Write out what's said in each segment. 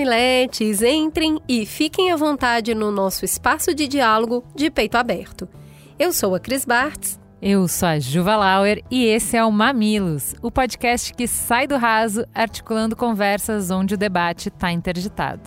mamiletes, entrem e fiquem à vontade no nosso espaço de diálogo de peito aberto. Eu sou a Cris Bartz. Eu sou a Juva Lauer e esse é o Mamilos, o podcast que sai do raso articulando conversas onde o debate está interditado.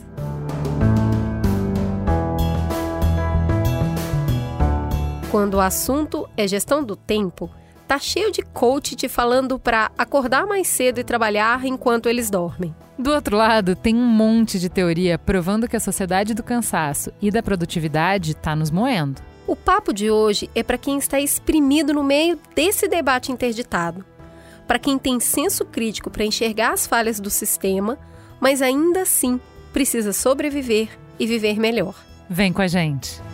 Quando o assunto é gestão do tempo, tá cheio de coach te falando para acordar mais cedo e trabalhar enquanto eles dormem. Do outro lado, tem um monte de teoria provando que a sociedade do cansaço e da produtividade está nos moendo. O papo de hoje é para quem está exprimido no meio desse debate interditado. Para quem tem senso crítico para enxergar as falhas do sistema, mas ainda assim precisa sobreviver e viver melhor. Vem com a gente!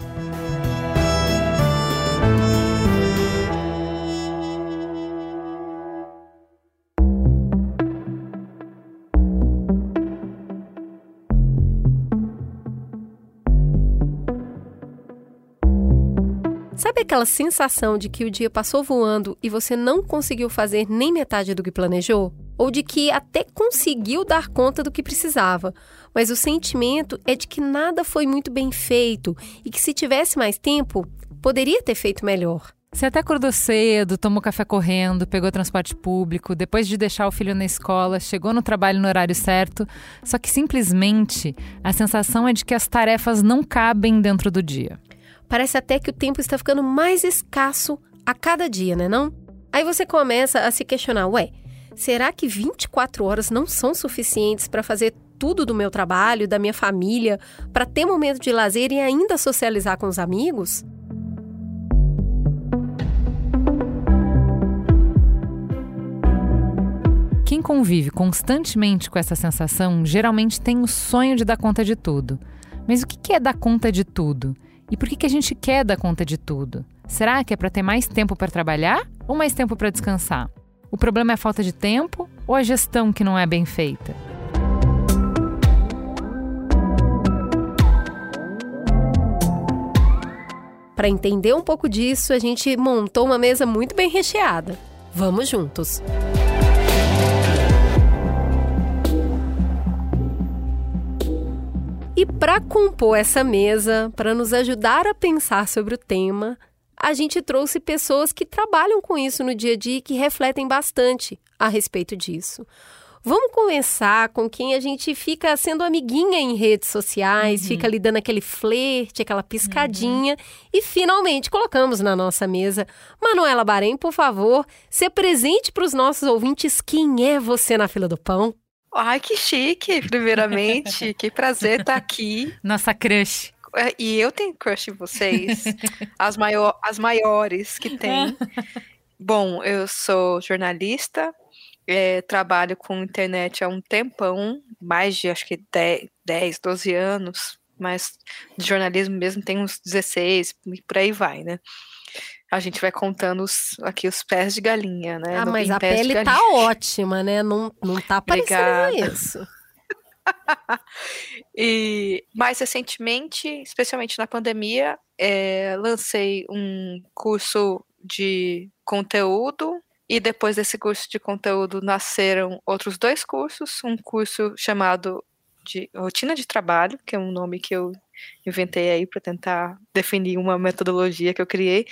Aquela sensação de que o dia passou voando e você não conseguiu fazer nem metade do que planejou? Ou de que até conseguiu dar conta do que precisava, mas o sentimento é de que nada foi muito bem feito e que se tivesse mais tempo, poderia ter feito melhor. Você até acordou cedo, tomou café correndo, pegou transporte público, depois de deixar o filho na escola, chegou no trabalho no horário certo, só que simplesmente a sensação é de que as tarefas não cabem dentro do dia. Parece até que o tempo está ficando mais escasso a cada dia, né não? Aí você começa a se questionar, ué, será que 24 horas não são suficientes para fazer tudo do meu trabalho, da minha família, para ter momento de lazer e ainda socializar com os amigos? Quem convive constantemente com essa sensação geralmente tem o sonho de dar conta de tudo. Mas o que é dar conta de tudo? E por que, que a gente quer dar conta de tudo? Será que é para ter mais tempo para trabalhar ou mais tempo para descansar? O problema é a falta de tempo ou a gestão que não é bem feita? Para entender um pouco disso, a gente montou uma mesa muito bem recheada. Vamos juntos! Para compor essa mesa, para nos ajudar a pensar sobre o tema, a gente trouxe pessoas que trabalham com isso no dia a dia e que refletem bastante a respeito disso. Vamos começar com quem a gente fica sendo amiguinha em redes sociais, uhum. fica ali dando aquele flerte, aquela piscadinha uhum. e finalmente colocamos na nossa mesa. Manuela Barém, por favor, se presente para os nossos ouvintes quem é você na fila do pão. Ai, que chique, primeiramente. que prazer estar aqui. Nossa crush. É, e eu tenho crush em vocês. As, maior, as maiores que tem. Bom, eu sou jornalista, é, trabalho com internet há um tempão, mais de acho que 10, 10 12 anos, mas de jornalismo mesmo tem uns 16, por aí vai, né? A gente vai contando os, aqui os pés de galinha, né? Ah, no, mas a pele tá ótima, né? Não, não tá parecendo isso. e mais recentemente, especialmente na pandemia, é, lancei um curso de conteúdo e depois desse curso de conteúdo nasceram outros dois cursos, um curso chamado de rotina de trabalho, que é um nome que eu inventei aí para tentar definir uma metodologia que eu criei,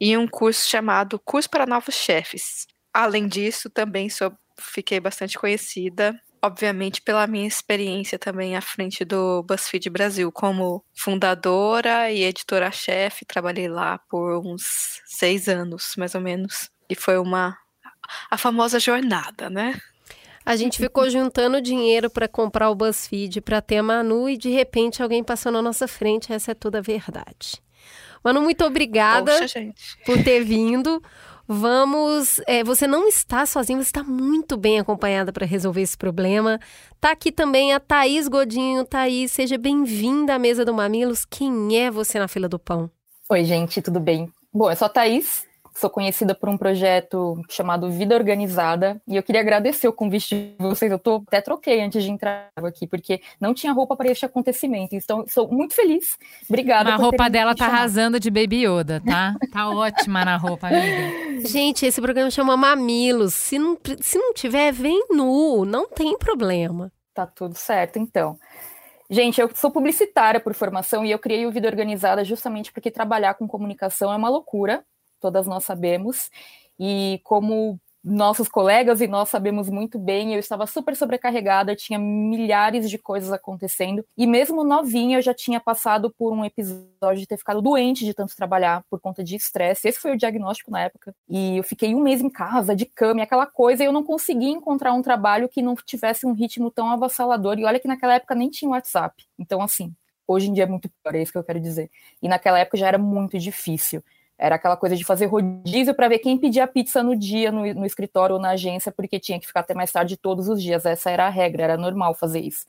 e um curso chamado Curso para Novos Chefes. Além disso, também sou, fiquei bastante conhecida, obviamente, pela minha experiência também à frente do BuzzFeed Brasil, como fundadora e editora-chefe. Trabalhei lá por uns seis anos, mais ou menos, e foi uma a famosa jornada, né? A gente ficou juntando dinheiro para comprar o BuzzFeed, para ter a Manu e de repente alguém passou na nossa frente. Essa é toda a verdade. Manu, muito obrigada Poxa, por ter vindo. Vamos. É, você não está sozinha, você está muito bem acompanhada para resolver esse problema. Tá aqui também a Thaís Godinho. Thaís, seja bem-vinda à mesa do Mamilos. Quem é você na fila do pão? Oi, gente, tudo bem? Bom, eu sou a Thaís, sou conhecida por um projeto chamado Vida Organizada, e eu queria agradecer o convite de vocês. Eu tô, até troquei antes de entrar aqui, porque não tinha roupa para este acontecimento. Então, sou muito feliz. Obrigada. A roupa dela tá arrasando de Baby Yoda, tá? Tá ótima na roupa, amiga. Gente, esse programa chama Mamilos. Se não, se não tiver, vem nu, não tem problema. Tá tudo certo, então. Gente, eu sou publicitária por formação e eu criei o Vida Organizada justamente porque trabalhar com comunicação é uma loucura todas nós sabemos. E como nossos colegas e nós sabemos muito bem, eu estava super sobrecarregada, tinha milhares de coisas acontecendo, e mesmo novinha eu já tinha passado por um episódio de ter ficado doente de tanto trabalhar por conta de estresse. Esse foi o diagnóstico na época. E eu fiquei um mês em casa, de cama, e aquela coisa, e eu não conseguia encontrar um trabalho que não tivesse um ritmo tão avassalador. E olha que naquela época nem tinha WhatsApp. Então, assim, hoje em dia é muito pior, é isso que eu quero dizer. E naquela época já era muito difícil. Era aquela coisa de fazer rodízio para ver quem pedia pizza no dia, no, no, escritório ou na agência, porque tinha que ficar até mais tarde todos os dias. Essa era a regra, era normal fazer isso.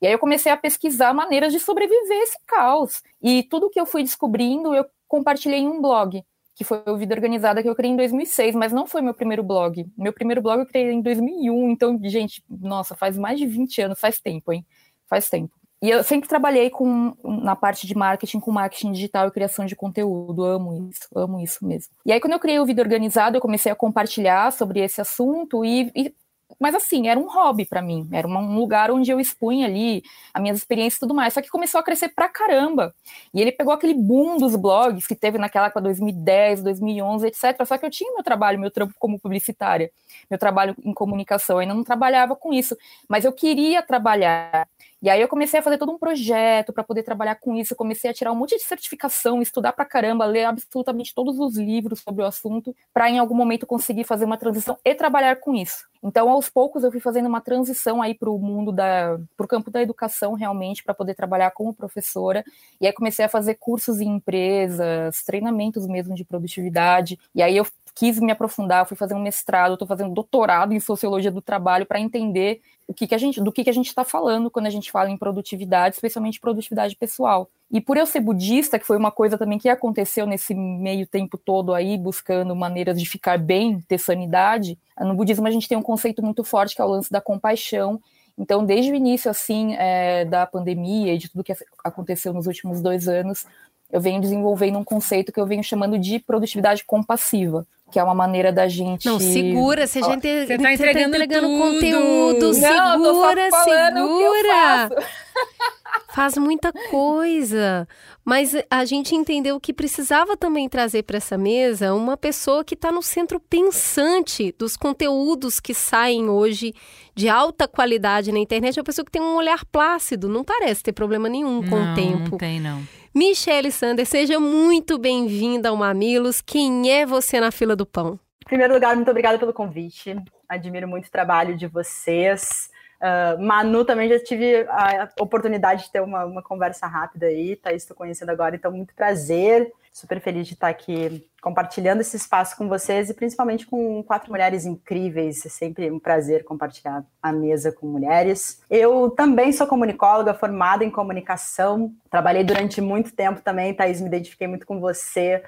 E aí eu comecei a pesquisar maneiras de sobreviver a esse caos. E tudo que eu fui descobrindo, eu compartilhei em um blog, que foi o Vida Organizada, que eu criei em 2006, mas não foi meu primeiro blog. Meu primeiro blog eu criei em 2001, então, gente, nossa, faz mais de 20 anos, faz tempo, hein? Faz tempo. E eu sempre trabalhei com na parte de marketing, com marketing digital e criação de conteúdo. Amo isso, amo isso mesmo. E aí, quando eu criei o Vida Organizado, eu comecei a compartilhar sobre esse assunto e, e mas assim, era um hobby para mim, era um lugar onde eu expunha ali as minhas experiências e tudo mais. Só que começou a crescer pra caramba. E ele pegou aquele boom dos blogs que teve naquela época 2010, 2011, etc. Só que eu tinha meu trabalho, meu trampo como publicitária, meu trabalho em comunicação, eu ainda não trabalhava com isso, mas eu queria trabalhar. E aí eu comecei a fazer todo um projeto para poder trabalhar com isso, eu comecei a tirar um monte de certificação, estudar pra caramba, ler absolutamente todos os livros sobre o assunto, para em algum momento conseguir fazer uma transição e trabalhar com isso. Então, aos poucos eu fui fazendo uma transição aí para o mundo da para o campo da educação realmente para poder trabalhar como professora. E aí comecei a fazer cursos em empresas, treinamentos mesmo de produtividade. E aí eu quis me aprofundar, fui fazer um mestrado, estou fazendo doutorado em sociologia do trabalho para entender o que, que a gente, do que, que a gente está falando quando a gente fala em produtividade, especialmente produtividade pessoal. E por eu ser budista, que foi uma coisa também que aconteceu nesse meio tempo todo aí, buscando maneiras de ficar bem, ter sanidade, no budismo a gente tem um conceito muito forte que é o lance da compaixão. Então, desde o início, assim, é, da pandemia e de tudo que aconteceu nos últimos dois anos, eu venho desenvolvendo um conceito que eu venho chamando de produtividade compassiva, que é uma maneira da gente. Não, segura, se a gente você tá entregando, tá entregando conteúdo. Não, segura, segura. Faz muita coisa. Mas a gente entendeu que precisava também trazer para essa mesa uma pessoa que está no centro pensante dos conteúdos que saem hoje de alta qualidade na internet. Uma pessoa que tem um olhar plácido, não parece ter problema nenhum com não, o tempo. Não tem, não. Michele Sander, seja muito bem-vinda ao Mamilos. Quem é você na fila do pão? Em primeiro lugar, muito obrigada pelo convite. Admiro muito o trabalho de vocês. Uh, Manu também já tive a oportunidade de ter uma, uma conversa rápida aí, Tá, estou conhecendo agora, então muito prazer. Super feliz de estar aqui compartilhando esse espaço com vocês e principalmente com quatro mulheres incríveis. É sempre um prazer compartilhar a mesa com mulheres. Eu também sou comunicóloga, formada em comunicação. Trabalhei durante muito tempo também, Thaís, me identifiquei muito com você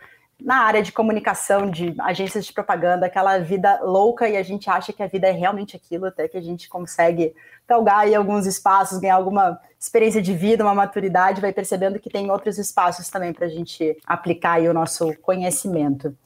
na área de comunicação, de agências de propaganda, aquela vida louca e a gente acha que a vida é realmente aquilo, até que a gente consegue galgar aí alguns espaços, ganhar alguma experiência de vida, uma maturidade, vai percebendo que tem outros espaços também para a gente aplicar aí o nosso conhecimento.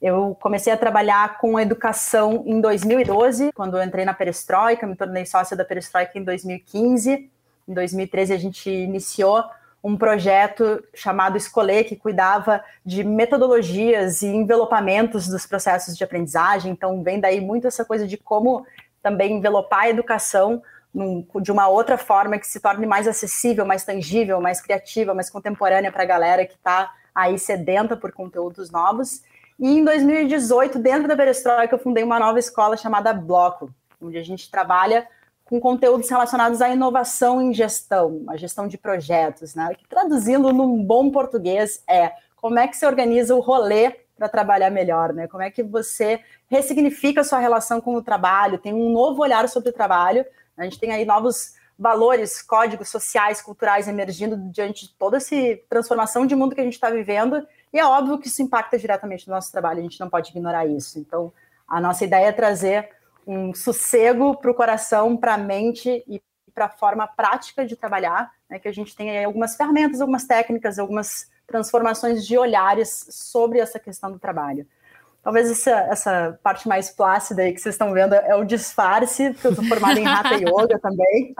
Eu comecei a trabalhar com educação em 2012, quando eu entrei na Perestroika, me tornei sócia da Perestroika em 2015. Em 2013 a gente iniciou um projeto chamado Escolher, que cuidava de metodologias e envelopamentos dos processos de aprendizagem. Então, vem daí muito essa coisa de como também envelopar a educação num, de uma outra forma que se torne mais acessível, mais tangível, mais criativa, mais contemporânea para a galera que está aí sedenta por conteúdos novos. E em 2018, dentro da Perestroika, eu fundei uma nova escola chamada Bloco, onde a gente trabalha com conteúdos relacionados à inovação em gestão, a gestão de projetos, né? Que traduzindo num bom português é como é que você organiza o rolê para trabalhar melhor, né? Como é que você ressignifica a sua relação com o trabalho, tem um novo olhar sobre o trabalho. A gente tem aí novos valores, códigos sociais, culturais emergindo diante de toda essa transformação de mundo que a gente está vivendo E é óbvio que isso impacta diretamente no nosso trabalho, a gente não pode ignorar isso. Então, a nossa ideia é trazer um sossego para o coração, para a mente e para a forma prática de trabalhar, né, que a gente tem algumas ferramentas, algumas técnicas, algumas transformações de olhares sobre essa questão do trabalho. Talvez essa, essa parte mais plácida aí que vocês estão vendo é o disfarce, porque eu estou formada em Hatha Yoga também.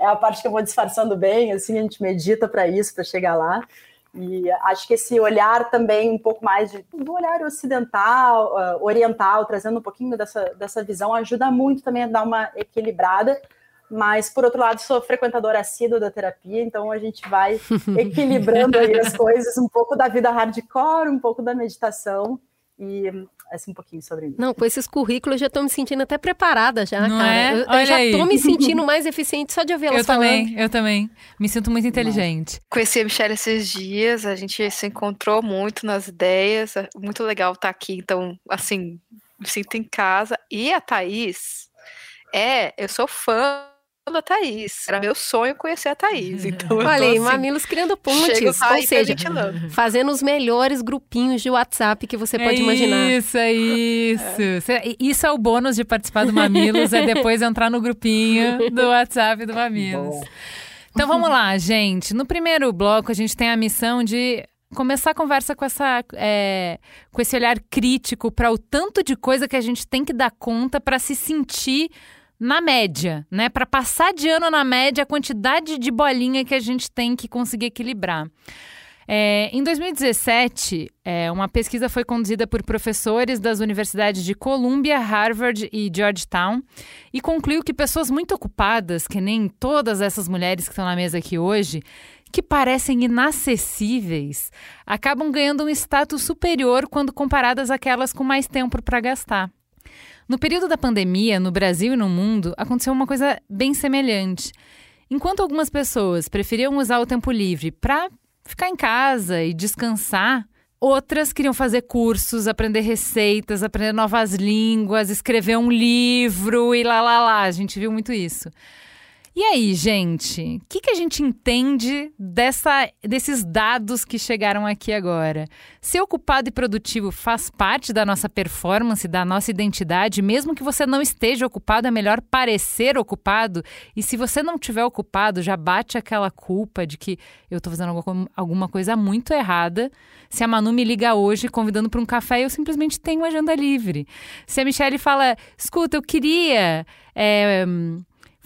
É a parte que eu vou disfarçando bem, assim, a gente medita para isso, para chegar lá. E acho que esse olhar também um pouco mais de, do olhar ocidental, uh, oriental, trazendo um pouquinho dessa, dessa visão, ajuda muito também a dar uma equilibrada. Mas, por outro lado, sou frequentadora assídua da terapia, então a gente vai equilibrando aí as coisas, um pouco da vida hardcore, um pouco da meditação e assim, um pouquinho sobre isso. Não, com esses currículos eu já estou me sentindo até preparada já, Não cara. é? Eu, eu já estou me sentindo mais eficiente só de ouvir elas Eu falando. também, eu também. Me sinto muito inteligente. Conheci a Michelle esses dias, a gente se encontrou muito nas ideias, é muito legal estar aqui, então, assim, me sinto em casa. E a Thaís, é, eu sou fã da Thaís, era meu sonho conhecer a Thaís, então Olha aí, assim, Mamilos criando pontes, lá ou seja, fazendo os melhores grupinhos de WhatsApp que você pode é imaginar. Isso, é isso. Cê- Isso é o bônus de participar do Mamilos, é depois entrar no grupinho do WhatsApp do Mamilos. Boa. Então vamos lá, gente. No primeiro bloco, a gente tem a missão de começar a conversa com, essa, é, com esse olhar crítico para o tanto de coisa que a gente tem que dar conta para se sentir na média, né? Para passar de ano na média a quantidade de bolinha que a gente tem que conseguir equilibrar. É, em 2017, é, uma pesquisa foi conduzida por professores das universidades de Columbia, Harvard e Georgetown e concluiu que pessoas muito ocupadas, que nem todas essas mulheres que estão na mesa aqui hoje, que parecem inacessíveis, acabam ganhando um status superior quando comparadas àquelas com mais tempo para gastar. No período da pandemia, no Brasil e no mundo, aconteceu uma coisa bem semelhante. Enquanto algumas pessoas preferiam usar o tempo livre para ficar em casa e descansar, outras queriam fazer cursos, aprender receitas, aprender novas línguas, escrever um livro e lá lá lá. A gente viu muito isso. E aí, gente, o que, que a gente entende dessa, desses dados que chegaram aqui agora? Ser ocupado e produtivo faz parte da nossa performance, da nossa identidade, mesmo que você não esteja ocupado, é melhor parecer ocupado. E se você não estiver ocupado, já bate aquela culpa de que eu estou fazendo alguma- coisa muito errada. Se a Manu me liga hoje convidando para um café, eu simplesmente tenho agenda livre. Se a Michelle fala, escuta, eu queria. é,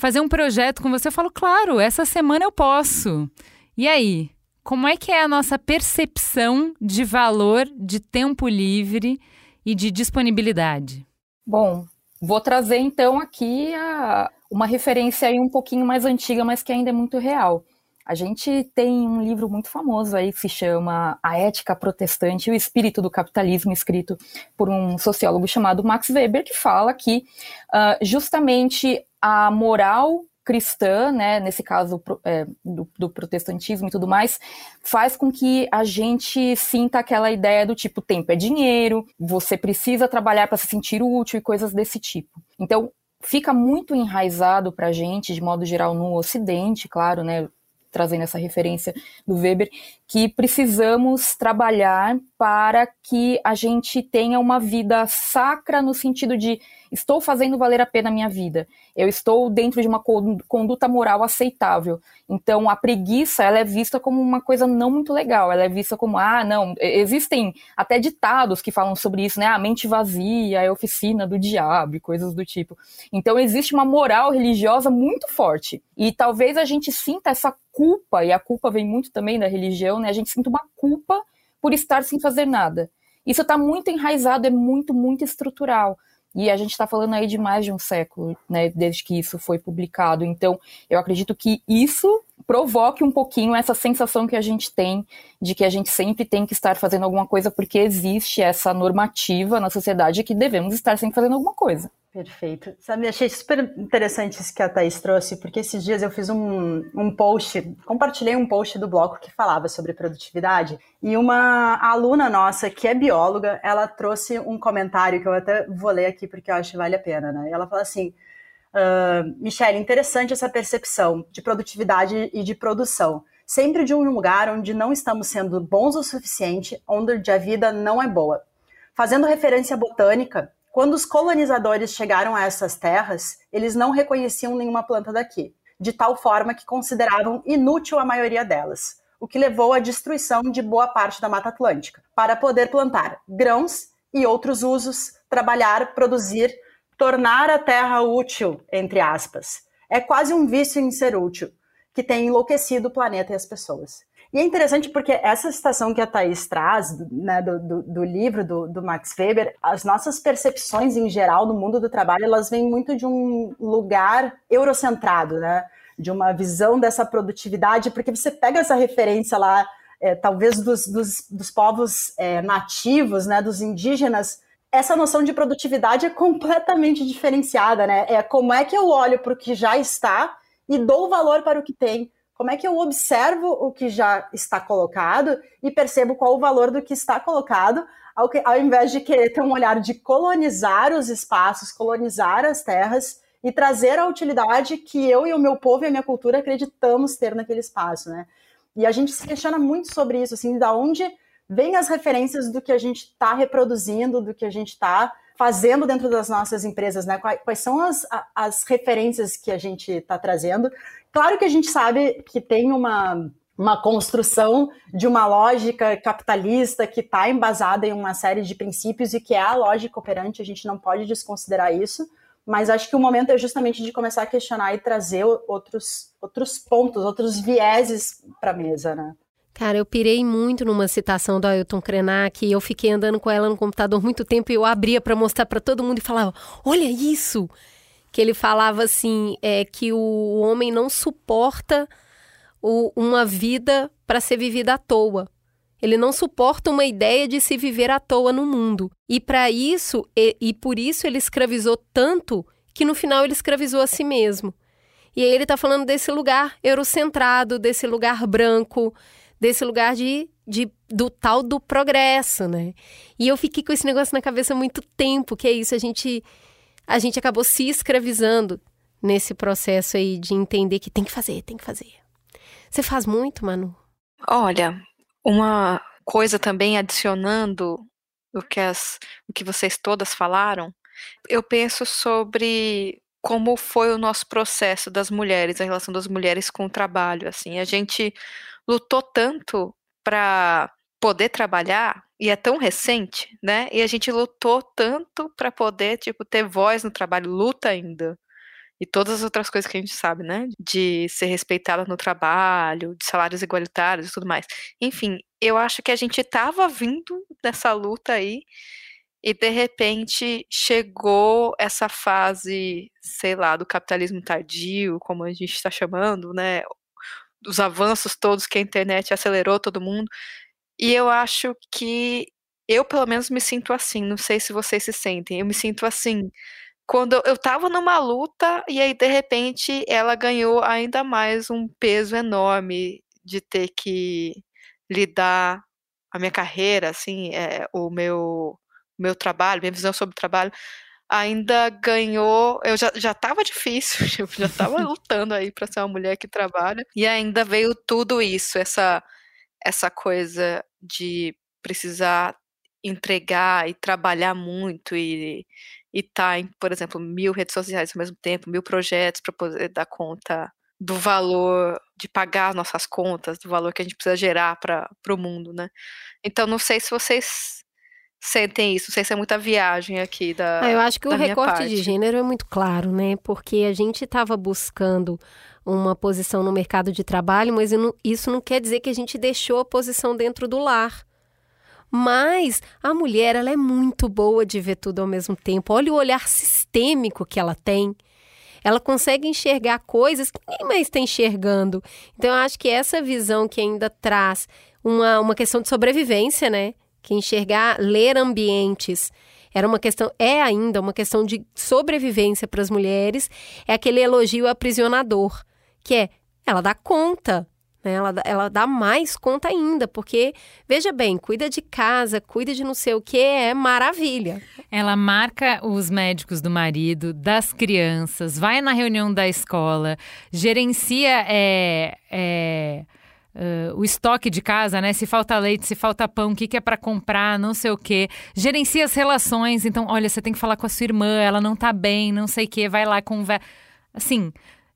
fazer um projeto com você, eu falo, claro, essa semana eu posso. E aí, como é que é a nossa percepção de valor de tempo livre e de disponibilidade? Bom, vou trazer então aqui a- uma referência aí um pouquinho mais antiga, mas que ainda é muito real. A gente tem um livro muito famoso aí que se chama A Ética Protestante e o Espírito do Capitalismo, escrito por um sociólogo chamado Max Weber, que fala que ah, justamente a moral cristã, né, nesse caso é, do, do protestantismo e tudo mais, faz com que a gente sinta aquela ideia do tipo, tempo é dinheiro, você precisa trabalhar para se sentir útil e coisas desse tipo. Então, fica muito enraizado para a gente, de modo geral, no Ocidente, claro, né, trazendo essa referência do Weber, que precisamos trabalhar para que a gente tenha uma vida sacra no sentido de estou fazendo valer a pena a minha vida, eu estou dentro de uma con- conduta moral aceitável. Então, a preguiça, ela é vista como uma coisa não muito legal, ela é vista como, ah, não, existem até ditados que falam sobre isso, né, a mente vazia é oficina do diabo coisas do tipo. Então, existe uma moral religiosa muito forte. E talvez a gente sinta essa culpa, e a culpa vem muito também da religião, né? A gente sinta uma culpa por estar sem fazer nada. Isso está muito enraizado, é muito, muito estrutural. E a gente está falando aí de mais de um século, né, desde que isso foi publicado. Então, eu acredito que isso provoque um pouquinho essa sensação que a gente tem de que a gente sempre tem que estar fazendo alguma coisa porque existe essa normativa na sociedade que devemos estar sempre fazendo alguma coisa. Perfeito. Sabe, achei super interessante isso que a Thaís trouxe, porque esses dias eu fiz um, um post, compartilhei um post do bloco que falava sobre produtividade, e uma aluna nossa, que é bióloga, ela trouxe um comentário que eu até vou ler aqui porque eu acho que vale a pena, né? Ela fala assim, ah, Michelle, interessante essa percepção de produtividade e de produção. sempre de um lugar onde não estamos sendo bons o suficiente, onde a vida não é boa. Fazendo referência botânica, quando os colonizadores chegaram a essas terras, eles não reconheciam nenhuma planta daqui, de tal forma que consideravam inútil a maioria delas, o que levou à destruição de boa parte da Mata Atlântica, para poder plantar grãos e outros usos, trabalhar, produzir, tornar a terra útil, entre aspas. É quase um vício em ser útil, que tem enlouquecido o planeta e as pessoas. E é interessante porque essa citação que a Thais traz né, do, do, do, livro do, do, Max Weber, as nossas percepções em geral no mundo do trabalho, elas vêm muito de um lugar eurocentrado, né? De uma visão dessa produtividade, porque você pega essa referência lá, é, talvez dos, dos, dos povos é, nativos, né, dos indígenas, essa noção de produtividade é completamente diferenciada, né? É como é que eu olho para o que já está e dou valor para o que tem. Como é que eu observo o que já está colocado e percebo qual o valor do que está colocado, ao, que, ao invés de querer ter um olhar de colonizar os espaços, colonizar as terras e trazer a utilidade que eu e o meu povo e a minha cultura acreditamos ter naquele espaço, né? E a gente se questiona muito sobre isso, assim, da onde vêm as referências do que a gente está reproduzindo, do que a gente está fazendo dentro das nossas empresas, né? Quais, são as, as referências que a gente está trazendo? Claro que a gente sabe que tem uma, uma construção de uma lógica capitalista que está embasada em uma série de princípios e que é a lógica operante, a gente não pode desconsiderar isso, mas acho que o momento é justamente de começar a questionar e trazer outros, outros pontos, outros vieses para a mesa, né? Cara, eu pirei muito numa citação do Ailton Krenak e eu fiquei andando com ela no computador muito tempo e eu abria para mostrar para todo mundo e falava: "Olha isso!" Que ele falava assim, é que o homem não suporta o, uma vida para ser vivida à toa. Ele não suporta uma ideia de se viver à toa no mundo. E para isso, e, e por isso ele escravizou tanto que no final ele escravizou a si mesmo. E aí ele está falando desse lugar eurocentrado, desse lugar branco, desse lugar de, de, do tal do progresso, né? E eu fiquei com esse negócio na cabeça há muito tempo, que é isso, a gente, a gente acabou se escravizando nesse processo aí de entender que tem que fazer, tem que fazer. Você faz muito, Manu? Olha, uma coisa também adicionando o que, as, o que vocês todas falaram, eu penso sobre como foi o nosso processo das mulheres, a relação das mulheres com o trabalho, assim, a gente lutou tanto para poder trabalhar e é tão recente, né? E a gente lutou tanto para poder, tipo, ter voz no trabalho, luta ainda. E todas as outras coisas que a gente sabe, né? De ser respeitada no trabalho, de salários igualitários e tudo mais. Enfim, eu acho que a gente estava vindo dessa luta aí e de repente chegou essa fase, sei lá, do capitalismo tardio, como a gente está chamando, né? Dos avanços todos que a internet acelerou todo mundo. E eu acho que eu, pelo menos, me sinto assim. Não sei se vocês se sentem. Eu me sinto assim. Quando eu tava numa luta e aí, de repente, ela ganhou ainda mais um peso enorme de ter que lidar a minha carreira, assim, é, o meu, meu trabalho, minha visão sobre o trabalho, ainda ganhou. Eu já, já tava difícil, eu já tava lutando aí para ser uma mulher que trabalha. E ainda veio tudo isso, essa, essa coisa de precisar entregar e trabalhar muito e estar tá em, por exemplo, mil redes sociais ao mesmo tempo, mil projetos para poder dar conta do valor de pagar nossas contas, do valor que a gente precisa gerar para o mundo, né? Então, não sei se vocês sentem isso. Não sei se é muita viagem aqui da. Ah, eu acho que o recorte de gênero é muito claro, né? Porque a gente estava buscando uma posição no mercado de trabalho, mas isso não quer dizer que a gente deixou a posição dentro do lar. Mas a mulher, ela é muito boa de ver tudo ao mesmo tempo. Olha o olhar sistêmico que ela tem. Ela consegue enxergar coisas que ninguém mais está enxergando. Então, eu acho que essa visão que ainda traz uma, uma questão de sobrevivência, né? Que enxergar, ler ambientes era uma questão, é ainda uma questão de sobrevivência para as mulheres, é aquele elogio aprisionador, que é ela dá conta, né? Ela, ela dá mais conta ainda, porque, veja bem, cuida de casa, cuida de não sei o que, é maravilha. Ela marca os médicos do marido, das crianças, vai na reunião da escola, gerencia é, é, o estoque de casa, né? Se falta leite, se falta pão, o que, que é para comprar, não sei o quê. Gerencia as relações. Então, olha, você tem que falar com a sua irmã, ela não tá bem, não sei o quê, vai lá, conversa. Assim,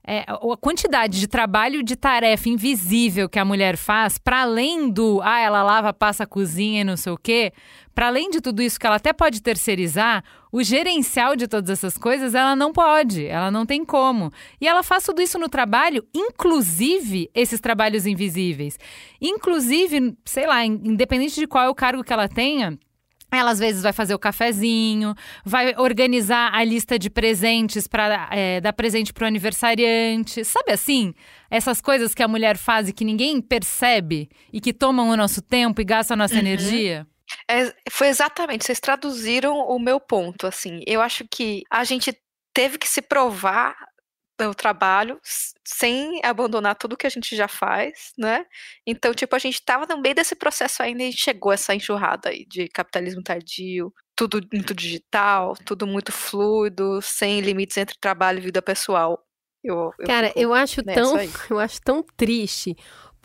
é, a quantidade de trabalho de tarefa invisível que a mulher faz, para além do, ah, ela lava, passa a cozinha e não sei o quê, para além de tudo isso que ela até pode terceirizar, o gerencial de todas essas coisas ela não pode, ela não tem como. E ela faz tudo isso no trabalho, inclusive esses trabalhos invisíveis. Inclusive, sei lá, independente de qual é o cargo que ela tenha, ela às vezes vai fazer o cafezinho, vai organizar a lista de presentes para é, dar presente para o aniversariante. Sabe assim? Essas coisas que a mulher faz e que ninguém percebe e que tomam o nosso tempo e gastam a nossa uhum. energia. É, foi exatamente, vocês traduziram o meu ponto, assim. Eu acho que a gente teve que se provar o trabalho sem abandonar tudo que a gente já faz, né? Então, tipo, a gente estava no meio desse processo ainda e chegou essa enxurrada aí de capitalismo tardio, tudo muito digital, tudo muito fluido, sem limites entre trabalho e vida pessoal. Eu, eu Cara, eu acho tão, aí. eu acho tão triste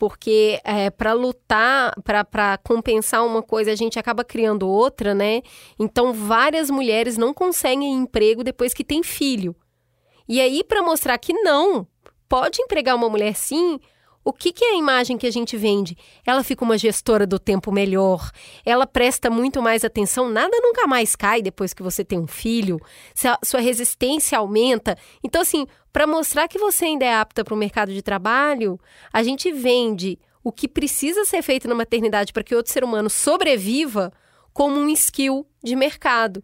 porque é, para lutar, para compensar uma coisa, a gente acaba criando outra, né? Então, várias mulheres não conseguem emprego depois que tem filho. E aí, para mostrar que não, pode empregar uma mulher sim, o que, que, é a imagem que a gente vende? Ela fica uma gestora do tempo melhor, ela presta muito mais atenção, nada nunca mais cai depois que você tem um filho, sua resistência aumenta. Então, assim, para mostrar que você ainda é apta para o mercado de trabalho, a gente vende o que precisa ser feito na maternidade para que outro ser humano sobreviva como um skill de mercado.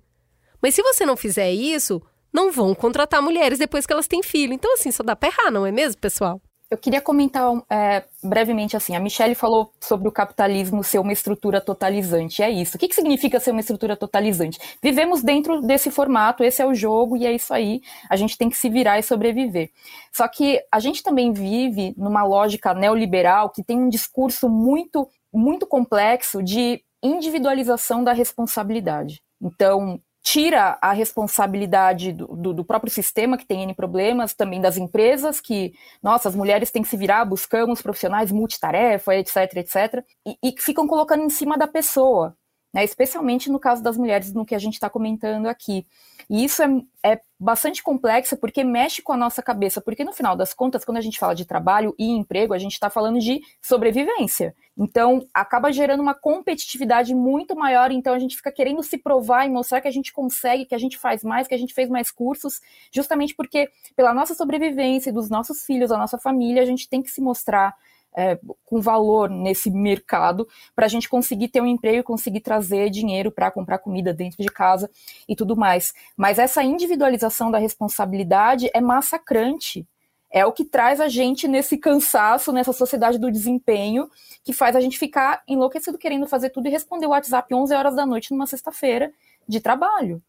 Mas se você não fizer isso, não vão contratar mulheres depois que elas têm filho. Então, assim, só dá pra errar, não é mesmo, pessoal? Eu queria comentar é, brevemente assim. A Michelle falou sobre o capitalismo ser uma estrutura totalizante. É isso. O que, que significa ser uma estrutura totalizante? Vivemos dentro desse formato, esse é o jogo e é isso aí. A gente tem que se virar e sobreviver. Só que a gente também vive numa lógica neoliberal que tem um discurso muito, muito complexo de individualização da responsabilidade. Então, tira a responsabilidade do, do, próprio sistema, que tem N problemas, também das empresas, que, nossa, as mulheres têm que se virar, buscamos profissionais multitarefa, etc, etc, e, e ficam colocando em cima da pessoa, né, especialmente no caso das mulheres, no que a gente está comentando aqui. E isso é, é bastante complexo porque mexe com a nossa cabeça, porque no final das contas, quando a gente fala de trabalho e emprego, a gente está falando de sobrevivência. Então, acaba gerando uma competitividade muito maior, então a gente fica querendo se provar e mostrar que a gente consegue, que a gente faz mais, que a gente fez mais cursos, justamente porque pela nossa sobrevivência, dos nossos filhos, da nossa família, a gente tem que se mostrar é, com valor nesse mercado para a gente conseguir ter um emprego e conseguir trazer dinheiro para comprar comida dentro de casa e tudo mais. Mas essa individualização da responsabilidade é massacrante. É o que traz a gente nesse cansaço, nessa sociedade do desempenho, que faz a gente ficar enlouquecido querendo fazer tudo e responder o WhatsApp 11 horas da noite numa sexta-feira de trabalho.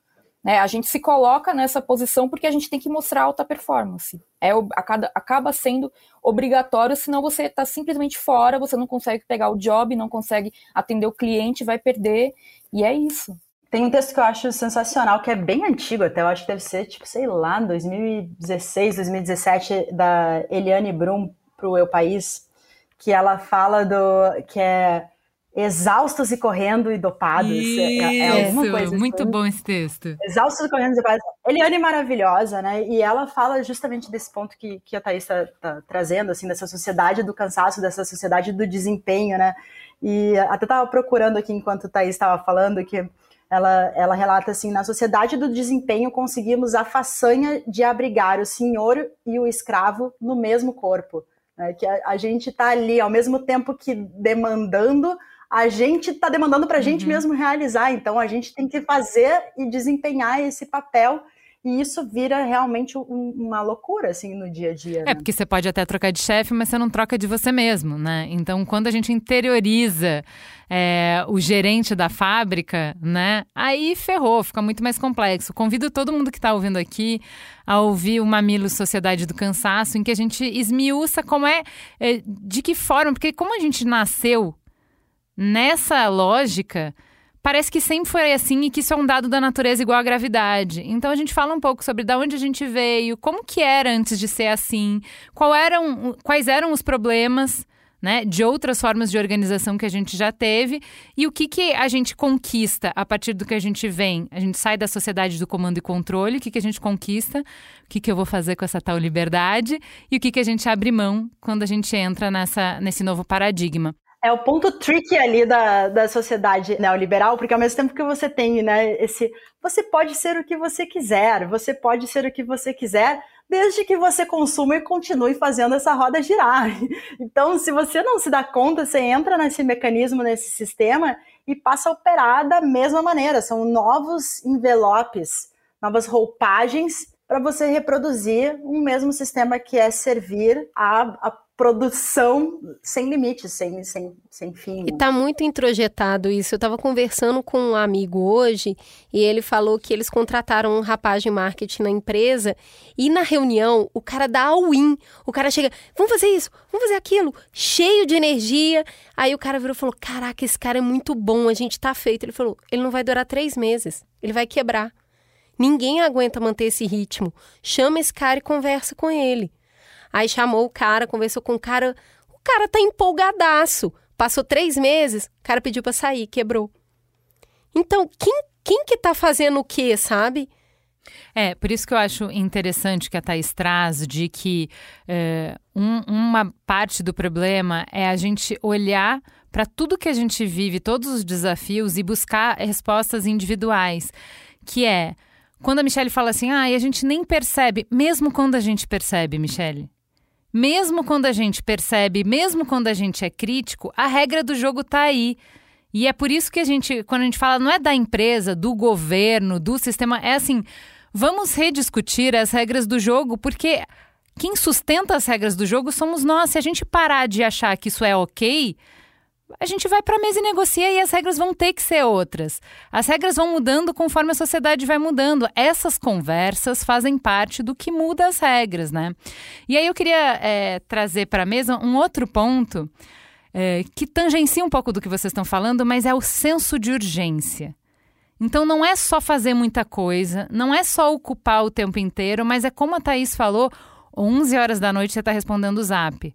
Né? A gente se coloca nessa posição porque a gente tem que mostrar alta performance. É, acaba, sendo obrigatório, senão você está simplesmente fora, você não consegue pegar o job, não consegue atender o cliente, vai perder, e é isso. Tem um texto que eu acho sensacional, que é bem antigo até, eu acho que deve ser, tipo, sei lá, 2016, 2017, da Eliane Brum para o Eu País, que ela fala do que é exaustos e correndo e dopados. Isso, é, é alguma coisa muito assim. bom esse texto. Exaustos e correndo e dopados. Eliane é maravilhosa, né? E ela fala justamente desse ponto que, que a Thaís está tá trazendo, assim, dessa sociedade do cansaço, dessa sociedade do desempenho, né? E até estava procurando aqui enquanto a Thaís estava falando que ela, ela relata assim: na sociedade do desempenho conseguimos a façanha de abrigar o senhor e o escravo no mesmo corpo. Né? Que a, a gente está ali ao mesmo tempo que demandando a gente está demandando para a gente uhum. mesmo realizar. Então a gente tem que fazer e desempenhar esse papel. E isso vira realmente um, uma loucura, assim, no dia a dia. É, né? porque você pode até trocar de chefe, mas você não troca de você mesmo, né? Então, quando a gente interioriza é, o gerente da fábrica, né? Aí ferrou, fica muito mais complexo. Convido todo mundo que está ouvindo aqui a ouvir o Mamilo Sociedade do Cansaço, em que a gente esmiuça como é, é de que forma, porque como a gente nasceu nessa lógica, parece que sempre foi assim e que isso é um dado da natureza igual à gravidade. Então a gente fala um pouco sobre de onde a gente veio, como que era antes de ser assim, eram, quais eram os problemas né, de outras formas de organização que a gente já teve e o que, que a gente conquista a partir do que a gente vem. A gente sai da sociedade do comando e controle, o que, que a gente conquista, o que, que eu vou fazer com essa tal liberdade e o que, que a gente abre mão quando a gente entra nessa, nesse novo paradigma. É o ponto tricky ali da, da sociedade neoliberal, porque ao mesmo tempo que você tem né, esse. Você pode ser o que você quiser, você pode ser o que você quiser, desde que você consuma e continue fazendo essa roda girar. Então, se você não se dá conta, você entra nesse mecanismo, nesse sistema e passa a operar da mesma maneira. São novos envelopes, novas roupagens para você reproduzir um mesmo sistema que é servir a, a produção sem limites, sem, sem, sem fim. E tá muito introjetado isso. Eu estava conversando com um amigo hoje e ele falou que eles contrataram um rapaz de marketing na empresa e na reunião o cara dá all-in. O cara chega, vamos fazer isso, vamos fazer aquilo, cheio de energia. Aí o cara virou e falou, caraca, esse cara é muito bom, a gente tá feito. Ele falou, ele não vai durar três meses, ele vai quebrar. Ninguém aguenta manter esse ritmo. Chama esse cara e conversa com ele. Aí chamou o cara, conversou com o cara. O cara tá empolgadaço. Passou três meses, o cara pediu para sair, quebrou. Então, quem, quem que tá fazendo o quê, sabe? É, por isso que eu acho interessante que a Thaís traz de que é, um, uma parte do problema é a gente olhar para tudo que a gente vive, todos os desafios e buscar respostas individuais, que é quando a Michelle fala assim, ah, e a gente nem percebe, mesmo quando a gente percebe, Michelle, mesmo quando a gente percebe, mesmo quando a gente é crítico, a regra do jogo está aí. E é por isso que a gente, quando a gente fala, não é da empresa, do governo, do sistema, é assim, vamos rediscutir as regras do jogo, porque quem sustenta as regras do jogo somos nós. Se a gente parar de achar que isso é ok, a gente vai para a mesa e negocia e as regras vão ter que ser outras. As regras vão mudando conforme a sociedade vai mudando. Essas conversas fazem parte do que muda as regras, né? E aí eu queria é, trazer para a mesa um outro ponto é, que tangencia um pouco do que vocês estão falando, mas é o senso de urgência. Então não é só fazer muita coisa, não é só ocupar o tempo inteiro, mas é como a Thaís falou, 11 horas da noite você está respondendo o zap.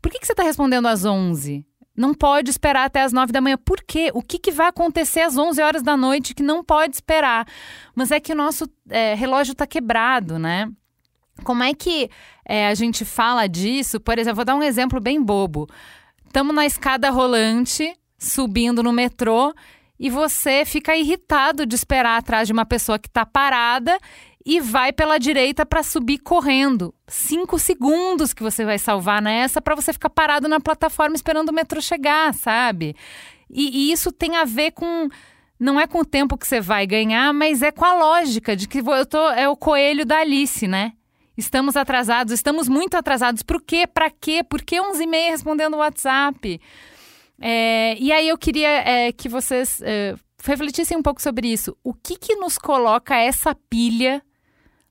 Por que, que você está respondendo às 11? Não pode esperar até as nove da manhã. Por quê? O que, que vai acontecer às onze horas da noite que não pode esperar? Mas é que o nosso é, relógio está quebrado, né? Como é que é, a gente fala disso? Por exemplo, vou dar um exemplo bem bobo. Estamos na escada rolante, subindo no metrô, e você fica irritado de esperar atrás de uma pessoa que está parada e vai pela direita para subir correndo. Cinco segundos que você vai salvar nessa para você ficar parado na plataforma esperando o metrô chegar, sabe? E, e, isso tem a ver com. Não é com o tempo que você vai ganhar, mas é com a lógica de que eu tô. É o coelho da Alice, né? Estamos atrasados, estamos muito atrasados. Por quê? Para quê? Por que 11 e meia respondendo o WhatsApp? É, e aí eu queria é, que vocês é, refletissem um pouco sobre isso. O que, que nos coloca essa pilha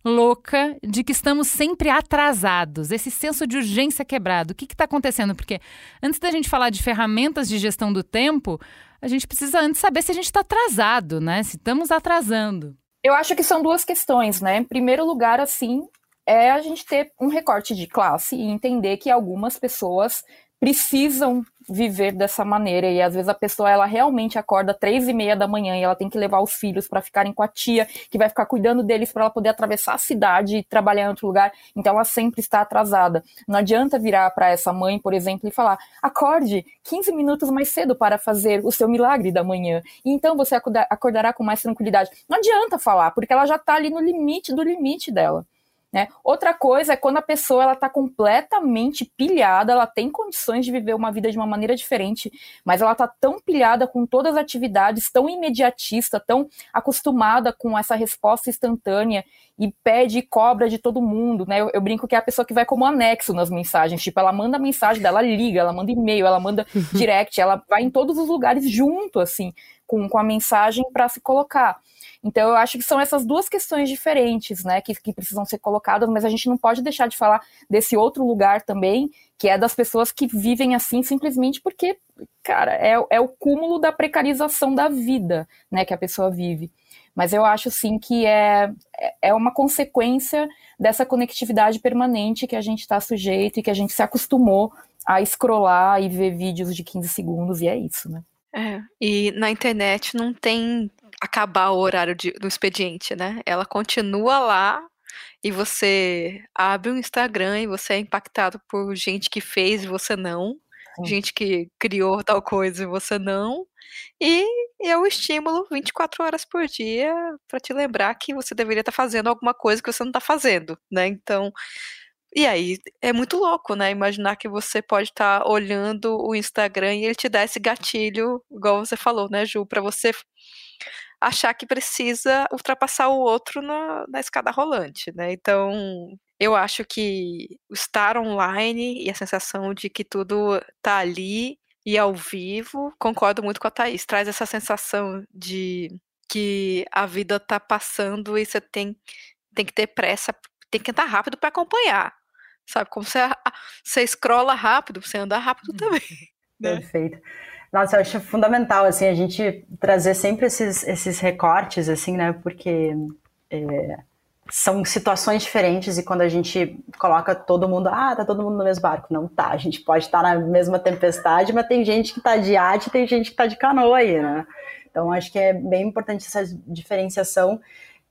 louca de que estamos sempre atrasados, esse senso de urgência quebrado. O que está acontecendo? Porque antes da gente falar de ferramentas de gestão do tempo, a gente precisa antes saber se a gente está atrasado, né? Se estamos atrasando. Eu acho que são duas questões, né? Em primeiro lugar, assim, é a gente ter um recorte de classe e entender que algumas pessoas precisam viver dessa maneira. E às vezes a pessoa ela realmente acorda três e meia da manhã e ela tem que levar os filhos para ficarem com a tia que vai ficar cuidando deles para ela poder atravessar a cidade e trabalhar em outro lugar. Então ela sempre está atrasada. Não adianta virar para essa mãe por exemplo e falar acorde 15 minutos mais cedo para fazer o seu milagre da manhã. E então você acordará com mais tranquilidade. Não adianta falar porque ela já está ali no limite do limite dela né? Outra coisa é quando a pessoa ela está completamente pilhada, ela tem condições de viver uma vida de uma maneira diferente, mas ela está tão pilhada com todas as atividades, tão imediatista, tão acostumada com essa resposta instantânea e pede e cobra de todo mundo, né? Eu, eu, brinco que é a pessoa que vai como anexo nas mensagens, tipo, ela manda mensagem dela, ela liga, ela manda e-mail, ela manda direct, ela vai em todos os lugares junto, assim, com, com a mensagem para se colocar. Então, eu acho que são essas duas questões diferentes, né, que, que precisam ser colocadas, mas a gente não pode deixar de falar desse outro lugar também, que é das pessoas que vivem assim simplesmente porque, cara, é, é o cúmulo da precarização da vida, né, que a pessoa vive. Mas eu acho sim que é, é uma consequência dessa conectividade permanente que a gente está sujeito e que a gente se acostumou a scrollar e ver vídeos de 15 segundos, e é isso, né? É, e na internet não tem acabar o horário de, do expediente, né? Ela continua lá e você abre um Instagram e você é impactado por gente que fez e você não, Sim. gente que criou tal coisa e você não. E é o estímulo 24 horas por dia para te lembrar que você deveria estar tá fazendo alguma coisa que você não está fazendo, né? Então, e aí é muito louco, né? Imaginar que você pode estar tá olhando o Instagram e ele te dá esse gatilho, igual você falou, né, Ju, para você achar que precisa ultrapassar o outro na, na escada rolante, né? Então, eu acho que estar online e a sensação de que tudo tá ali e ao vivo, concordo muito com a Thaís, traz essa sensação de que a vida tá passando e você tem, tem que ter pressa, tem que andar rápido para acompanhar. Sabe? Como você, você escrola rápido, você anda rápido uhum. também. Né? Perfeito. Nossa, eu acho fundamental, assim, a gente trazer sempre esses, esses recortes, assim, né, porque é, são situações diferentes e quando a gente coloca todo mundo, ah, tá todo mundo no mesmo barco. Não tá, a gente pode estar na mesma tempestade, mas tem gente que tá de arte e tem gente que tá de canoa aí, né? Então, acho que é bem importante essa diferenciação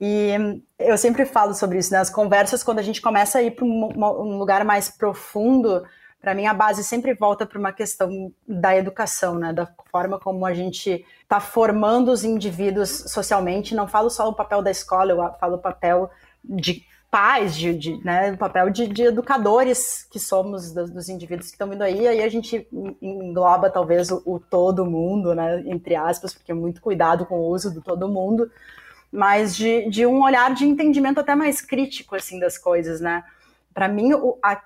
e eu sempre falo sobre isso, né? As conversas, quando a gente começa a ir para um lugar mais profundo, para mim a base sempre volta para uma questão da educação, né? Da forma como a gente está formando os indivíduos socialmente. Não falo só o papel da escola, eu falo o papel de pais, de, de né, o papel de, de, educadores que somos dos, dos indivíduos que estão vindo aí, aí a gente engloba talvez o, o, todo mundo, né, entre aspas, porque é muito cuidado com o uso do todo mundo, mas de, de um olhar de entendimento até mais crítico, assim, das coisas, né, para mim, o, a,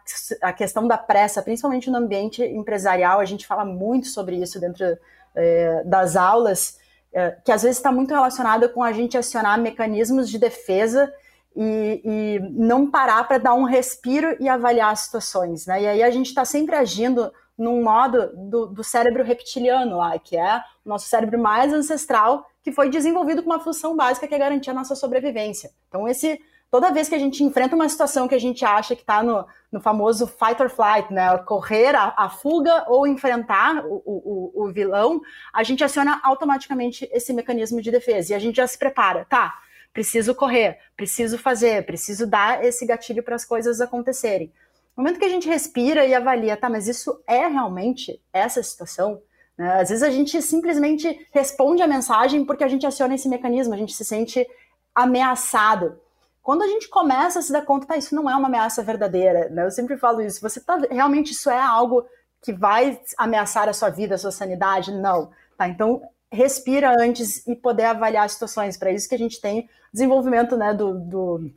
a, questão da pressa, principalmente no ambiente empresarial, a gente fala muito sobre isso dentro é, das aulas, é, que às vezes está muito relacionada com a gente acionar mecanismos de defesa e, e não parar para dar um respiro e avaliar as situações. Né? E aí a gente está sempre agindo num modo do, do cérebro reptiliano lá, que é o nosso cérebro mais ancestral, que foi desenvolvido com uma função básica que é garantir a nossa sobrevivência. Então, esse toda vez que a gente enfrenta uma situação que a gente acha que está no, no famoso fight or flight, né, correr a, a fuga ou enfrentar o, o, o, vilão, a gente aciona automaticamente esse mecanismo de defesa e a gente já se prepara, tá? Preciso correr, preciso fazer, preciso dar esse gatilho para as coisas acontecerem. No momento que a gente respira e avalia, tá, mas isso é realmente essa situação? Né? Às vezes a gente simplesmente responde a mensagem porque a gente aciona esse mecanismo, a gente se sente ameaçado. Quando a gente começa a se dar conta, tá, isso não é uma ameaça verdadeira, né? Eu sempre falo isso. Você tá realmente isso é algo que vai ameaçar a sua vida, a sua sanidade? Não, tá? Então respira antes e poder avaliar as situações. Para isso que a gente tem desenvolvimento, né, do, do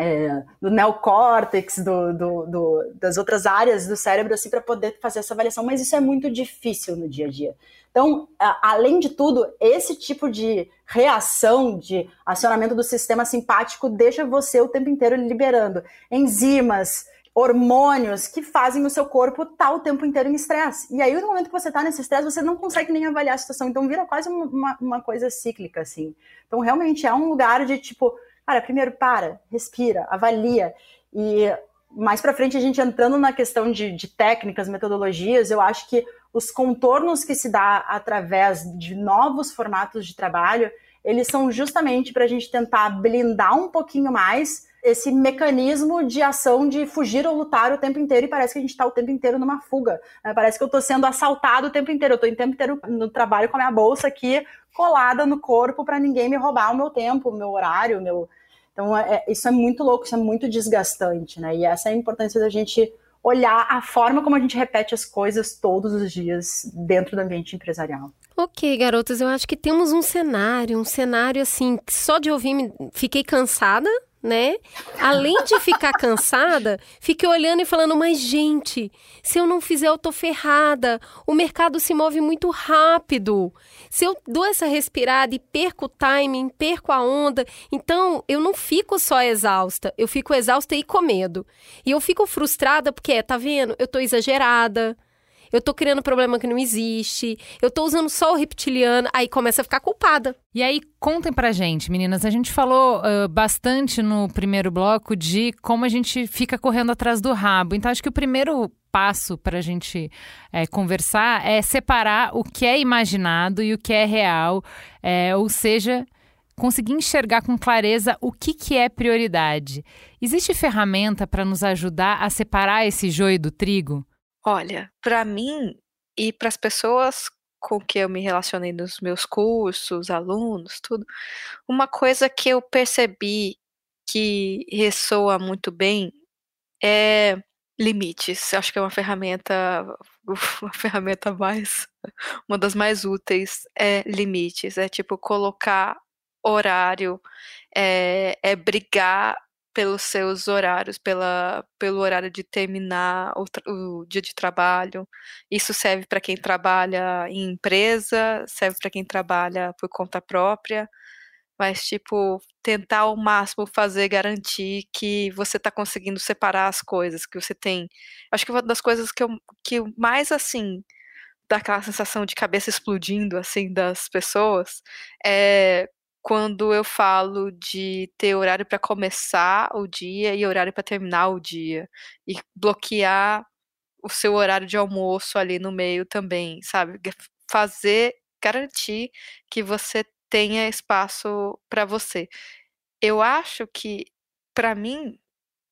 é, do neocórtex, do, do, do, das outras áreas do cérebro, assim, para poder fazer essa avaliação, mas isso é muito difícil no dia a dia. Então, além de tudo, esse tipo de reação, de acionamento do sistema simpático, deixa você o tempo inteiro liberando enzimas, hormônios que fazem o seu corpo estar tá o tempo inteiro em estresse. E aí, no momento que você está nesse estresse, você não consegue nem avaliar a situação. Então, vira quase uma, uma coisa cíclica, assim. Então, realmente é um lugar de tipo, cara, primeiro para, respira, avalia. E mais para frente, a gente entrando na questão de, de técnicas, metodologias, eu acho que os contornos que se dá através de novos formatos de trabalho, eles são justamente para a gente tentar blindar um pouquinho mais esse mecanismo de ação de fugir ou lutar o tempo inteiro e parece que a gente está o tempo inteiro numa fuga. Né? Parece que eu estou sendo assaltado o tempo inteiro. Eu estou o tempo inteiro no trabalho com a minha bolsa aqui colada no corpo para ninguém me roubar o meu tempo, o meu horário, o meu. Então, é, isso é muito louco, isso é muito desgastante, né? E essa é a importância da gente olhar a forma como a gente repete as coisas todos os dias dentro do ambiente empresarial. Ok, garotas, eu acho que temos um cenário, um cenário assim, só de ouvir me fiquei cansada, né? Além de ficar cansada, fiquei olhando e falando, mas gente, se eu não fizer, eu tô ferrada. O mercado se move muito rápido. Se eu dou essa respirada e perco o timing, perco a onda, então eu não fico só exausta, eu fico exausta e com medo. E eu fico frustrada porque, tá vendo? Eu tô exagerada. Eu tô criando problema que não existe, eu tô usando só o reptiliano, aí começa a ficar culpada. E aí, contem pra gente, meninas. A gente falou uh, bastante no primeiro bloco de como a gente fica correndo atrás do rabo. Então, acho que o primeiro passo para a gente é, conversar é separar o que é imaginado e o que é real, é, ou seja, conseguir enxergar com clareza o que, que é prioridade. Existe ferramenta para nos ajudar a separar esse joio do trigo? Olha, para mim e para as pessoas com que eu me relacionei nos meus cursos, alunos, tudo, uma coisa que eu percebi que ressoa muito bem é limites. Acho que é uma ferramenta, uma ferramenta mais, uma das mais úteis é limites. É tipo colocar horário, é, é brigar pelos seus horários, pela, pelo horário de terminar o, o dia de trabalho. Isso serve para quem trabalha em empresa, serve para quem trabalha por conta própria mas tipo tentar ao máximo fazer garantir que você está conseguindo separar as coisas que você tem. Acho que uma das coisas que eu que mais assim dá aquela sensação de cabeça explodindo assim das pessoas é quando eu falo de ter horário para começar o dia e horário para terminar o dia e bloquear o seu horário de almoço ali no meio também, sabe? Fazer garantir que você tenha espaço para você. Eu acho que, para mim,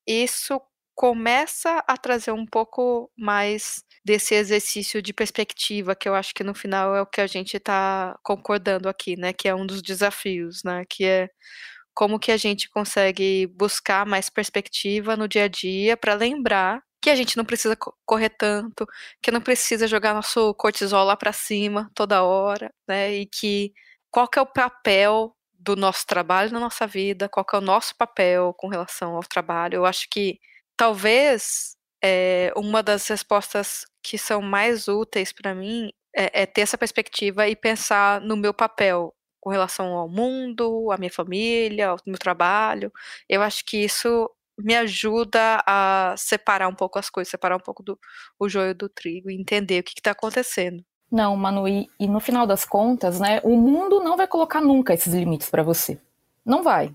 isso começa a trazer um pouco mais desse exercício de perspectiva, que eu acho que no final é o que a gente está concordando aqui, né? Que é um dos desafios, né? Que é como que a gente consegue buscar mais perspectiva no dia a dia para lembrar que a gente não precisa correr tanto, que não precisa jogar nosso cortisol lá para cima toda hora, né? E que qual que é o papel do nosso trabalho na nossa vida, qual que é o nosso papel com relação ao trabalho. Eu acho que talvez é, uma das respostas que são mais úteis para mim é, é, ter essa perspectiva e pensar no meu papel com relação ao mundo, à minha família, ao meu trabalho. Eu acho que isso me ajuda a separar um pouco as coisas, separar um pouco do o joio do trigo e entender o que está acontecendo. Não, Manu, e, e, no final das contas, né, o mundo não vai colocar nunca esses limites para você. Não vai.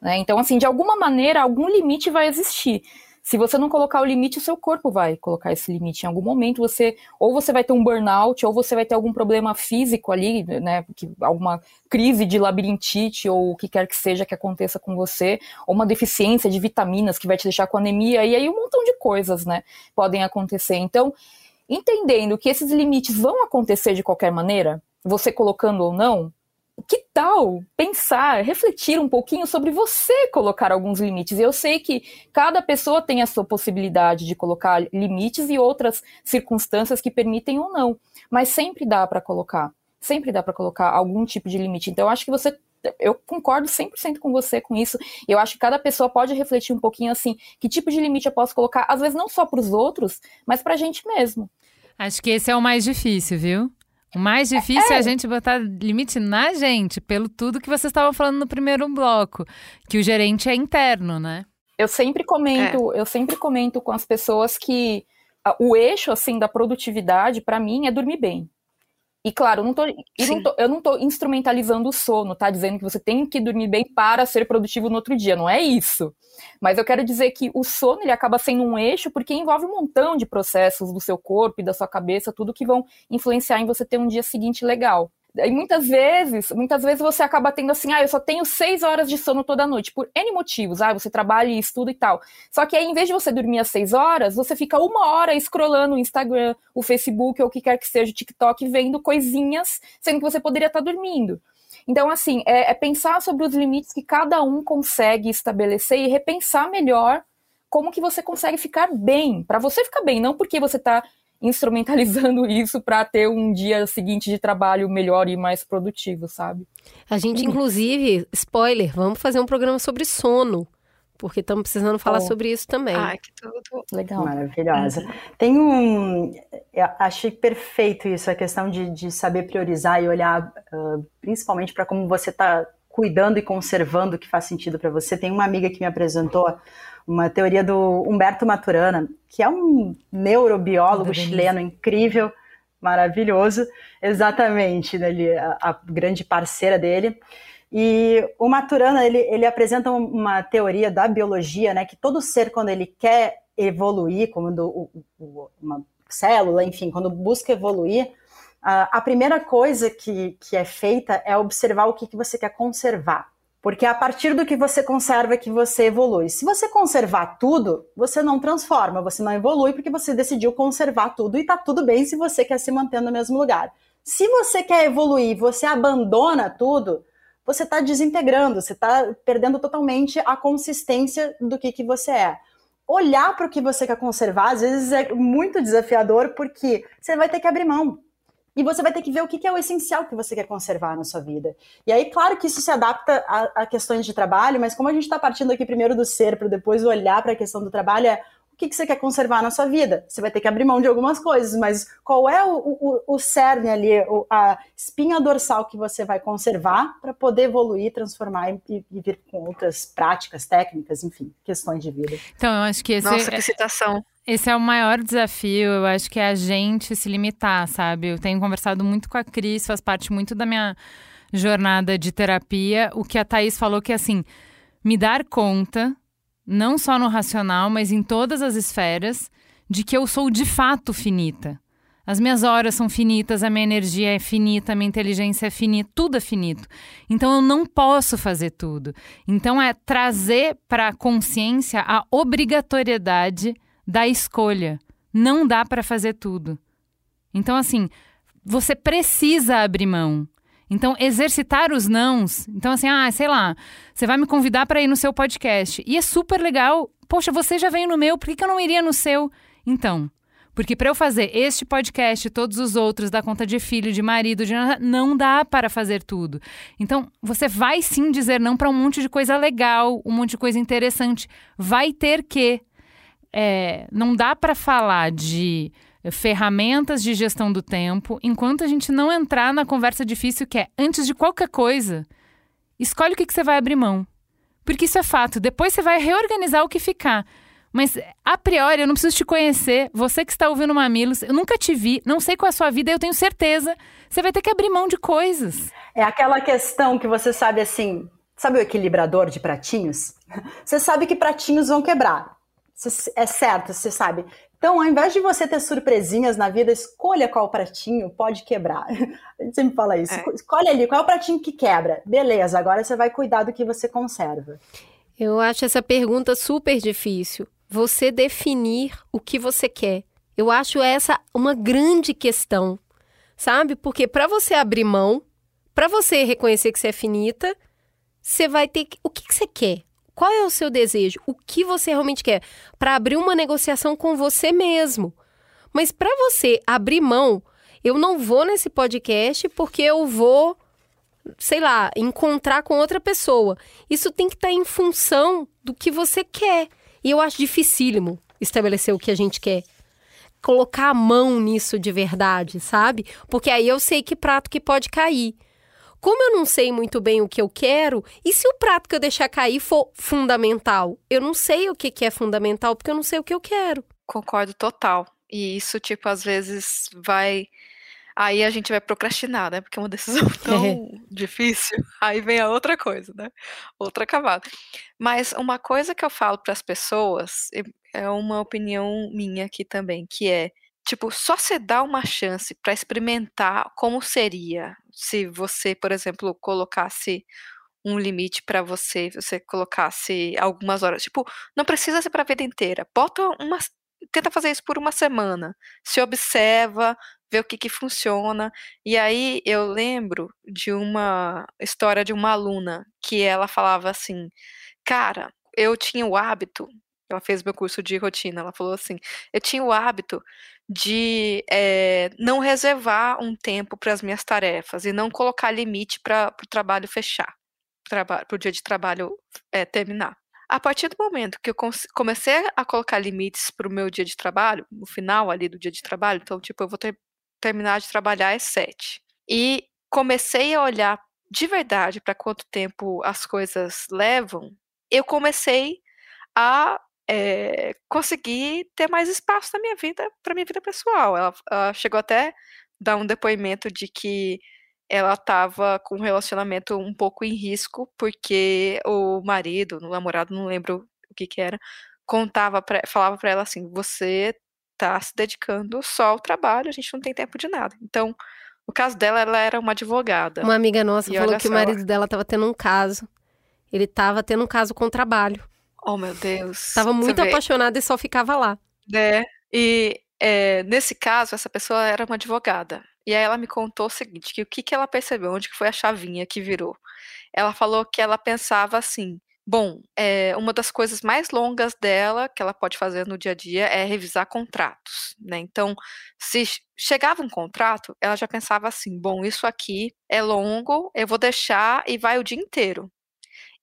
Né? Então, assim, de alguma maneira, algum limite vai existir. Se você não colocar o limite, o seu corpo vai colocar esse limite. Em algum momento, você ou você vai ter um burnout, ou você vai ter algum problema físico ali, né? Alguma crise de labirintite, ou o que quer que seja que aconteça com você, ou uma deficiência de vitaminas que vai te deixar com anemia, e aí um montão de coisas, né? Podem acontecer. Então, entendendo que esses limites vão acontecer de qualquer maneira, você colocando ou não, que tal pensar, refletir um pouquinho sobre você colocar alguns limites? Eu sei que cada pessoa tem a sua possibilidade de colocar limites e outras circunstâncias que permitem ou não, mas sempre dá para colocar, sempre dá para colocar algum tipo de limite. Então, eu acho que você eu concordo 100% com você com isso. Eu acho que cada pessoa pode refletir um pouquinho assim, que tipo de limite eu posso colocar, às vezes não só para os outros, mas para a gente mesmo. Acho que esse é o mais difícil, viu? O mais difícil é. é. a gente botar limite na gente, pelo tudo que você estava falando no primeiro bloco, que o gerente é interno, né? Eu sempre comento, é. eu sempre comento com as pessoas que o eixo assim da produtividade para mim é dormir bem. E claro, eu não, tô, eu, não tô, eu não tô instrumentalizando o sono, tá? Dizendo que você tem que dormir bem para ser produtivo no outro dia. Não é isso. Mas eu quero dizer que o sono ele acaba sendo um eixo porque envolve um montão de processos do seu corpo e da sua cabeça, tudo que vão influenciar em você ter um dia seguinte legal. E muitas vezes, muitas vezes você acaba tendo assim, ah, eu só tenho seis horas de sono toda noite, por N motivos, ah, você trabalha e estuda e tal. Só que aí, em vez de você dormir às seis horas, você fica uma hora scrollando o Instagram, o Facebook ou o que quer que seja, o TikTok, vendo coisinhas, sendo que você poderia estar dormindo. Então, assim, é, é pensar sobre os limites que cada um consegue estabelecer e repensar melhor como que você consegue ficar bem, para você ficar bem, não porque você está instrumentalizando isso para ter um dia seguinte de trabalho melhor e mais produtivo, sabe? A gente, inclusive, spoiler, vamos fazer um programa sobre sono. Porque estamos precisando falar oh. sobre isso também. Ai, que tudo. Legal. Maravilhosa. Tem um. Eu achei perfeito isso, a questão de, de saber priorizar e olhar uh, principalmente para como você está cuidando e conservando o que faz sentido para você. Tem uma amiga que me apresentou uma teoria do Humberto Maturana, que é um neurobiólogo chileno incrível, maravilhoso, exatamente, né, ele, a, a, grande parceira dele. E o Maturana, ele, ele apresenta uma teoria da biologia, né, que todo ser, quando ele quer evoluir, quando o, o, uma célula, enfim, quando busca evoluir, a, a primeira coisa que, que é feita é observar o que, que você quer conservar. Porque é a partir do que você conserva que você evolui. Se você conservar tudo, você não transforma, você não evolui porque você decidiu conservar tudo e tá tudo bem se você quer se manter no mesmo lugar. Se você quer evoluir, você abandona tudo, você está desintegrando, você está perdendo totalmente a consistência do que, que você é. Olhar para o que você quer conservar, às vezes é muito desafiador, porque você vai ter que abrir mão. E você vai ter que ver o que é o essencial que você quer conservar na sua vida. E aí, claro que isso se adapta a, a questões de trabalho, mas como a gente está partindo aqui primeiro do ser, para depois olhar para a questão do trabalho, é o que, que você quer conservar na sua vida. Você vai ter que abrir mão de algumas coisas, mas qual é o, o, o cerne ali, a espinha dorsal que você vai conservar para poder evoluir, transformar e, e, vir com outras práticas, técnicas, enfim, questões de vida. Então, eu acho que esse Nossa, é... que citação. Esse é o maior desafio, eu acho que é a gente se limitar, sabe? Eu tenho conversado muito com a Cris, faz parte muito da minha jornada de terapia. O que a Thaís falou que é assim, me dar conta, não só no racional, mas em todas as esferas, de que eu sou de fato finita. As minhas horas são finitas, a minha energia é finita, a minha inteligência é finita, tudo é finito. Então eu não posso fazer tudo. Então é trazer para a consciência a obrigatoriedade da escolha. Não dá para fazer tudo. Então, assim, você precisa abrir mão. Então, exercitar os nãos. Então, assim, ah, sei lá, você vai me convidar para ir no seu podcast. E é super legal. Poxa, você já veio no meu, por que, eu não iria no seu? Então, porque para eu fazer este podcast e todos os outros, da conta de filho, de marido, de não dá para fazer tudo. Então, você vai sim dizer não para um monte de coisa legal, um monte de coisa interessante. Vai ter que é, não dá para falar de ferramentas de gestão do tempo enquanto a gente não entrar na conversa difícil que é, antes de qualquer coisa, escolhe o que, que você vai abrir mão. Porque isso é fato. Depois você vai reorganizar o que ficar. Mas, a priori, eu não preciso te conhecer. Você que está ouvindo Mamilos, eu nunca te vi, não sei qual é a sua vida, eu tenho certeza. Você vai ter que abrir mão de coisas. É aquela questão que você sabe assim. Sabe o equilibrador de pratinhos? Você sabe que pratinhos vão quebrar é certo, você sabe. Então, ao invés de você ter surpresinhas na vida, escolha qual pratinho pode quebrar. A gente sempre fala isso. É. Escolhe ali qual é o pratinho que quebra. Beleza, agora você vai cuidar do que você conserva. Eu acho essa pergunta super difícil. Você definir o que você quer. Eu acho essa uma grande questão, sabe? Porque para você abrir mão, para você reconhecer que você é finita, você vai ter que... o que, que você quer? Qual é o seu desejo? O que você realmente quer? Para abrir uma negociação com você mesmo. Mas para você abrir mão, eu não vou nesse podcast porque eu vou, sei lá, encontrar com outra pessoa. Isso tem que estar tá em função do que você quer. E eu acho dificílimo estabelecer o que a gente quer. Colocar a mão nisso de verdade, sabe? Porque aí eu sei que prato que pode cair. Como eu não sei muito bem o que eu quero, e se o prato que eu deixar cair for fundamental? Eu não sei o que, que é fundamental porque eu não sei o que eu quero. Concordo total. E isso, tipo, às vezes vai. Aí a gente vai procrastinar, né? Porque é uma decisão tão difícil. Aí vem a outra coisa, né? Outra camada. Mas uma coisa que eu falo para as pessoas, é uma opinião minha aqui também, que é tipo, só você dá uma chance para experimentar como seria se você, por exemplo, colocasse um limite para você, você colocasse algumas horas. Tipo, não precisa ser para a vida inteira. Bota uma tenta fazer isso por uma semana. Se observa, vê o que que funciona. E aí eu lembro de uma história de uma aluna que ela falava assim: "Cara, eu tinha o hábito ela fez meu curso de rotina. Ela falou assim: eu tinha o hábito de é, não reservar um tempo para as minhas tarefas e não colocar limite para o trabalho fechar, para o dia de trabalho é, terminar. A partir do momento que eu comecei a colocar limites para o meu dia de trabalho, no final ali do dia de trabalho, então, tipo, eu vou ter, terminar de trabalhar às sete. E comecei a olhar de verdade para quanto tempo as coisas levam, eu comecei a é, conseguir ter mais espaço na minha vida, para minha vida pessoal. Ela, ela chegou até a dar um depoimento de que ela estava com um relacionamento um pouco em risco, porque o marido, o namorado, não lembro o que que era, contava pra, falava para ela assim: você está se dedicando só ao trabalho, a gente não tem tempo de nada. Então, no caso dela, ela era uma advogada. Uma amiga nossa E falou que o marido dela estava tendo um caso. Ele estava tendo um caso com trabalho. Oh, meu Deus. Estava Você muito vê, apaixonado e só ficava lá. né? E é, nesse caso, essa pessoa era uma advogada. E aí ela me contou o seguinte, que o que, que ela percebeu, onde que foi a chavinha que virou. Ela falou que ela pensava assim, bom, é, uma das coisas mais longas dela, que ela pode fazer no dia a dia, é revisar contratos, né? Então, se ch- chegava um contrato, ela já pensava assim, bom, isso aqui é longo, eu vou deixar e vai o dia inteiro.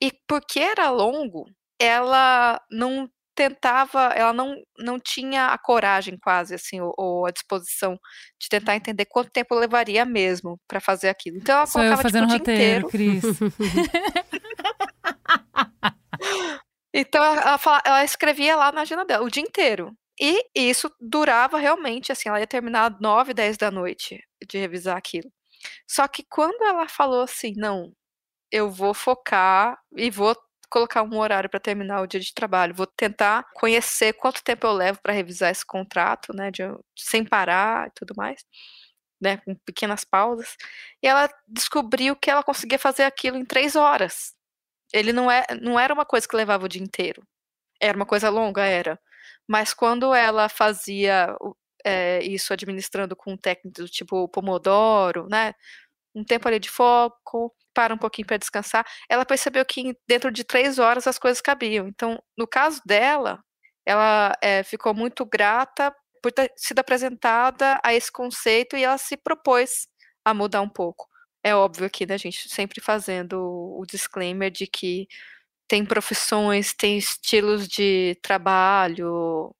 E porque era longo, ela não tentava, ela não, não tinha a coragem quase, assim, ou, ou a disposição de tentar entender quanto tempo levaria mesmo para fazer aquilo. Então ela Sou eu colocava tipo, fazendo o dia roteiro, inteiro. Cris. Então ela, ela fala- ela escrevia lá na agenda dela o dia inteiro. E isso durava realmente, assim, ela ia terminar 9, 10 da noite de revisar aquilo. Só que quando ela falou assim, não, eu vou focar e vou colocar um horário para terminar o dia de trabalho, vou tentar conhecer quanto tempo eu levo para revisar esse contrato, né, de, sem parar e tudo mais, né, com pequenas pausas. E ela descobriu que ela conseguia fazer aquilo em três horas. Ele não, é, não era uma coisa que levava o dia inteiro. Era uma coisa longa, era. Mas quando ela fazia é, isso administrando com técnicas do tipo Pomodoro, né? Um tempo ali de foco, para um pouquinho para descansar, ela percebeu que dentro de três horas as coisas cabiam. Então, no caso dela, ela é, ficou muito grata por ter sido apresentada a esse conceito e ela se propôs a mudar um pouco. É óbvio aqui, né, gente, sempre fazendo o disclaimer de que tem profissões, tem estilos de trabalho,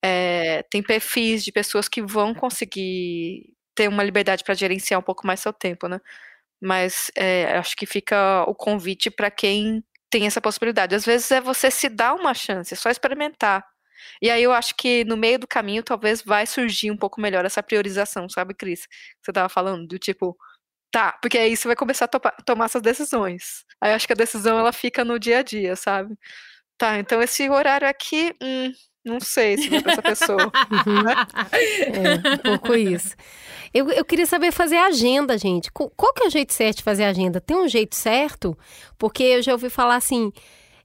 é, tem perfis de pessoas que vão conseguir ter uma liberdade para gerenciar um pouco mais seu tempo, né? Mas é, acho que fica o convite para quem tem essa possibilidade. Às vezes é você se dar uma chance, é só experimentar. E aí eu acho que no meio do caminho talvez vai surgir um pouco melhor essa priorização, sabe, Cris? Você tava falando do tipo, tá, porque aí você vai começar a tomar essas decisões. Aí eu acho que a decisão ela fica no dia a dia, sabe? Tá, então esse horário aqui, hum, não sei se vai pra essa pessoa. É, um pouco isso. Eu, eu queria saber fazer agenda, gente. Qual que é o jeito certo de fazer agenda? Tem um jeito certo? Porque eu já ouvi falar assim,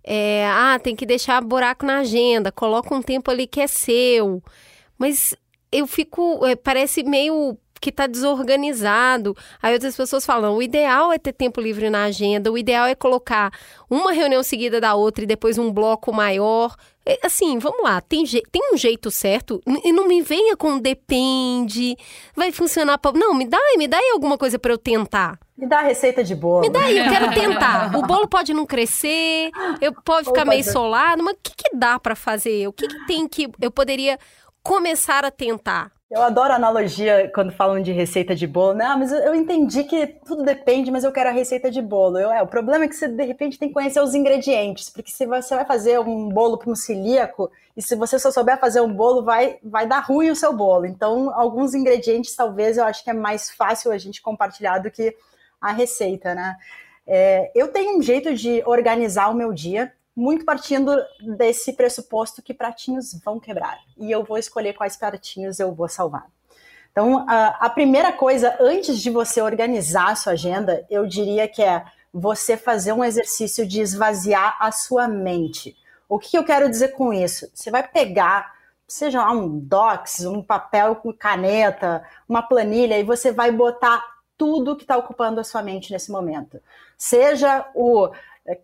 é, ah, tem que deixar buraco na agenda, coloca um tempo ali que é seu. Mas eu fico, é, parece meio que tá desorganizado. Aí outras pessoas falam, o ideal é ter tempo livre na agenda, o ideal é colocar uma reunião seguida da outra e depois um bloco maior. É, Assim, vamos lá, tem, je- tem um jeito certo? E não me venha com depende, vai funcionar pra... Não, me dá, me dá aí alguma coisa pra eu tentar. Me dá a receita de bolo. Me dá aí, eu quero tentar. O bolo pode não crescer, eu pode ficar meio solado, mas o que, que dá pra fazer? O que, que tem que eu poderia começar a tentar? Eu adoro analogia quando falam de receita de bolo. Não, mas eu- eu entendi que tudo depende, mas eu quero a receita de bolo. Eu, é, o problema é que você, de repente, tem que conhecer os ingredientes, porque se você vai fazer um bolo para um celíaco, e se você só souber fazer um bolo, vai, vai dar ruim o seu bolo. Então, alguns ingredientes, talvez, eu acho que é mais fácil a gente compartilhar do que a receita, né? É, eu tenho um jeito de organizar o meu dia, muito partindo desse pressuposto que pratinhos vão quebrar. E eu vou escolher quais pratinhos eu vou salvar. Então, a, a primeira coisa, antes de você organizar a sua agenda, eu diria que é você fazer um exercício de esvaziar a sua mente. O que eu quero dizer com isso? Você vai pegar, seja lá um docs, um papel com caneta, uma planilha, e você vai botar tudo que está ocupando a sua mente nesse momento. Seja o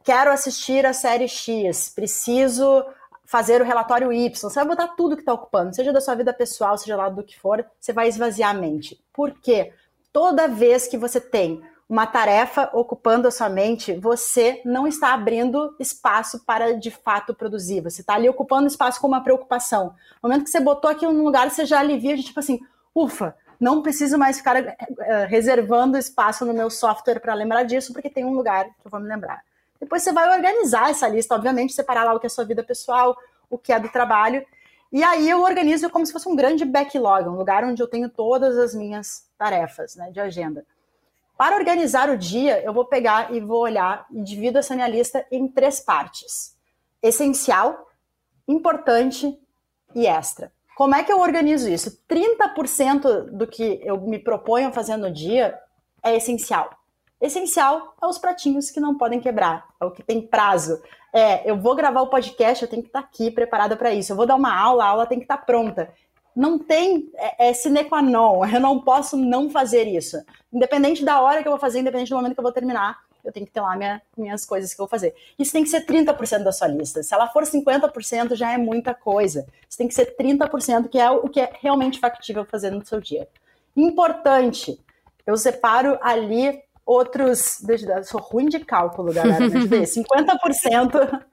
quero assistir a série X, preciso fazer o relatório Y, você vai botar tudo que está ocupando, seja da sua vida pessoal, seja lá do que for, você vai esvaziar a mente. Por quê? Toda vez que você tem uma tarefa ocupando a sua mente, você não está abrindo espaço para de fato produzir. Você está ali ocupando espaço com uma preocupação. No momento que você botou aquilo num lugar, você já alivia, tipo assim, ufa, não preciso mais ficar uh, reservando espaço no meu software para lembrar disso, porque tem um lugar que eu vou me lembrar. Depois você vai organizar essa lista, obviamente, separar lá o que é sua vida pessoal, o que é do trabalho. E aí eu organizo como se fosse um grande backlog, um lugar onde eu tenho todas as minhas tarefas né, de agenda. Para organizar o dia, eu vou pegar e vou olhar e divido essa minha lista em três partes: essencial, importante e extra. Como é que eu organizo isso? 30% do que eu me proponho fazer no dia é essencial. Essencial é os pratinhos que não podem quebrar, é o que tem prazo. É, eu vou gravar o podcast, eu tenho que estar aqui preparada para isso. Eu vou dar uma aula, a aula tem que estar pronta. Não tem, é, é sine qua non, eu não posso não fazer isso. Independente da hora que eu vou fazer, independente do momento que eu vou terminar, eu tenho que ter lá minha, minhas coisas que eu vou fazer. Isso tem que ser 30% da sua lista. Se ela for 50%, já é muita coisa. Isso tem que ser 30%, que é o que é realmente factível fazer no seu dia. Importante, eu separo ali outros. Deixa eu sou ruim de cálculo, galera. Deixa eu ver, 50%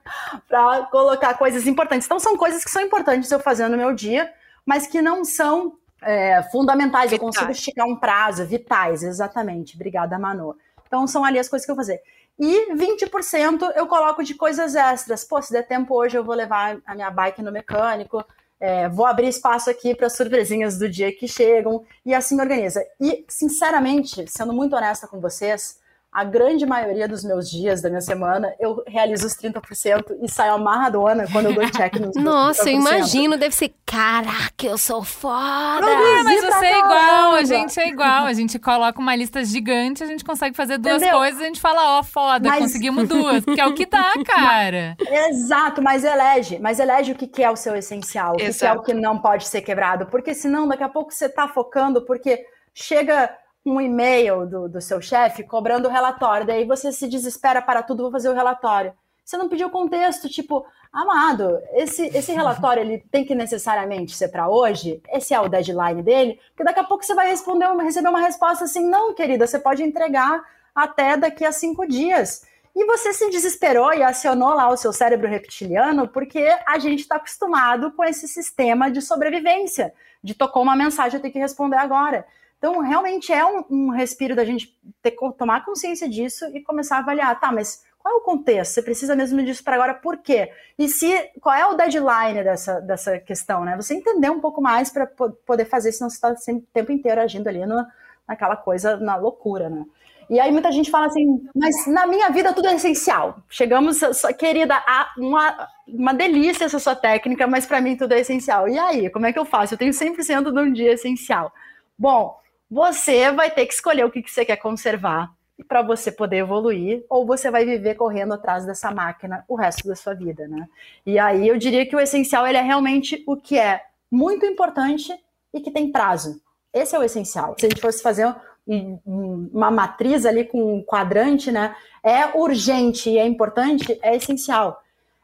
para colocar coisas importantes. Então, são coisas que são importantes eu fazer no meu dia, mas que não são é, fundamentais. Vitais. Eu consigo esticar um prazo, vitais, exatamente. Obrigada, Manu. Então, são ali as coisas que eu vou fazer. E 20% eu coloco de coisas extras. Pô, se der tempo hoje, eu vou levar a minha bike no mecânico, é, vou abrir espaço aqui para surpresinhas do dia que chegam e assim organiza. E, sinceramente, sendo muito honesta com vocês, a grande maioria dos meus dias, da minha semana, eu realizo os 30% e saio amarradona quando eu dou check nos Nossa, eu imagino, deve ser, caraca, eu sou foda! É, mas você é igual, a gente é igual. A gente coloca uma lista gigante, a gente consegue fazer duas Entendeu? coisas, a gente fala, ó, oh, foda, mas... conseguimos duas, porque é o que dá, cara. Exato, mas elege, mas elege o que é o seu essencial, o que é o que não pode ser quebrado, porque senão daqui a pouco você tá focando, porque chega um e-mail do, do seu chefe cobrando o relatório, daí você se desespera para tudo, vou fazer o relatório. Você não pediu contexto, tipo, amado, esse, esse relatório ele tem que necessariamente ser para hoje? Esse é o deadline dele? Porque daqui a pouco você vai responder, receber uma resposta assim, não, querida, você pode entregar até daqui a cinco dias. E você se desesperou e acionou lá o seu cérebro reptiliano porque a gente está acostumado com esse sistema de sobrevivência, de tocou uma mensagem, eu tenho que responder agora. Então, realmente é um, um respiro da gente ter, tomar consciência disso e começar a avaliar, tá, mas qual é o contexto? Você precisa mesmo disso para agora, por quê? E se qual é o deadline dessa, dessa questão, né? Você entender um pouco mais para poder fazer, senão você está o tempo inteiro agindo ali no, naquela coisa, na loucura, né? E aí muita gente fala assim, mas na minha vida tudo é essencial. Chegamos, querida, uma, uma delícia essa sua técnica, mas para mim tudo é essencial. E aí, como é que eu faço? Eu tenho 100% de um dia essencial. Bom, você vai ter que escolher o que, que você quer conservar para você poder evoluir, ou você vai viver correndo atrás dessa máquina o resto da sua vida, né? E aí eu diria que o essencial ele é realmente o que é muito importante e que tem prazo. Esse é o essencial. Se a gente fosse fazer uma matriz ali com um quadrante, né? É urgente e é importante, é essencial.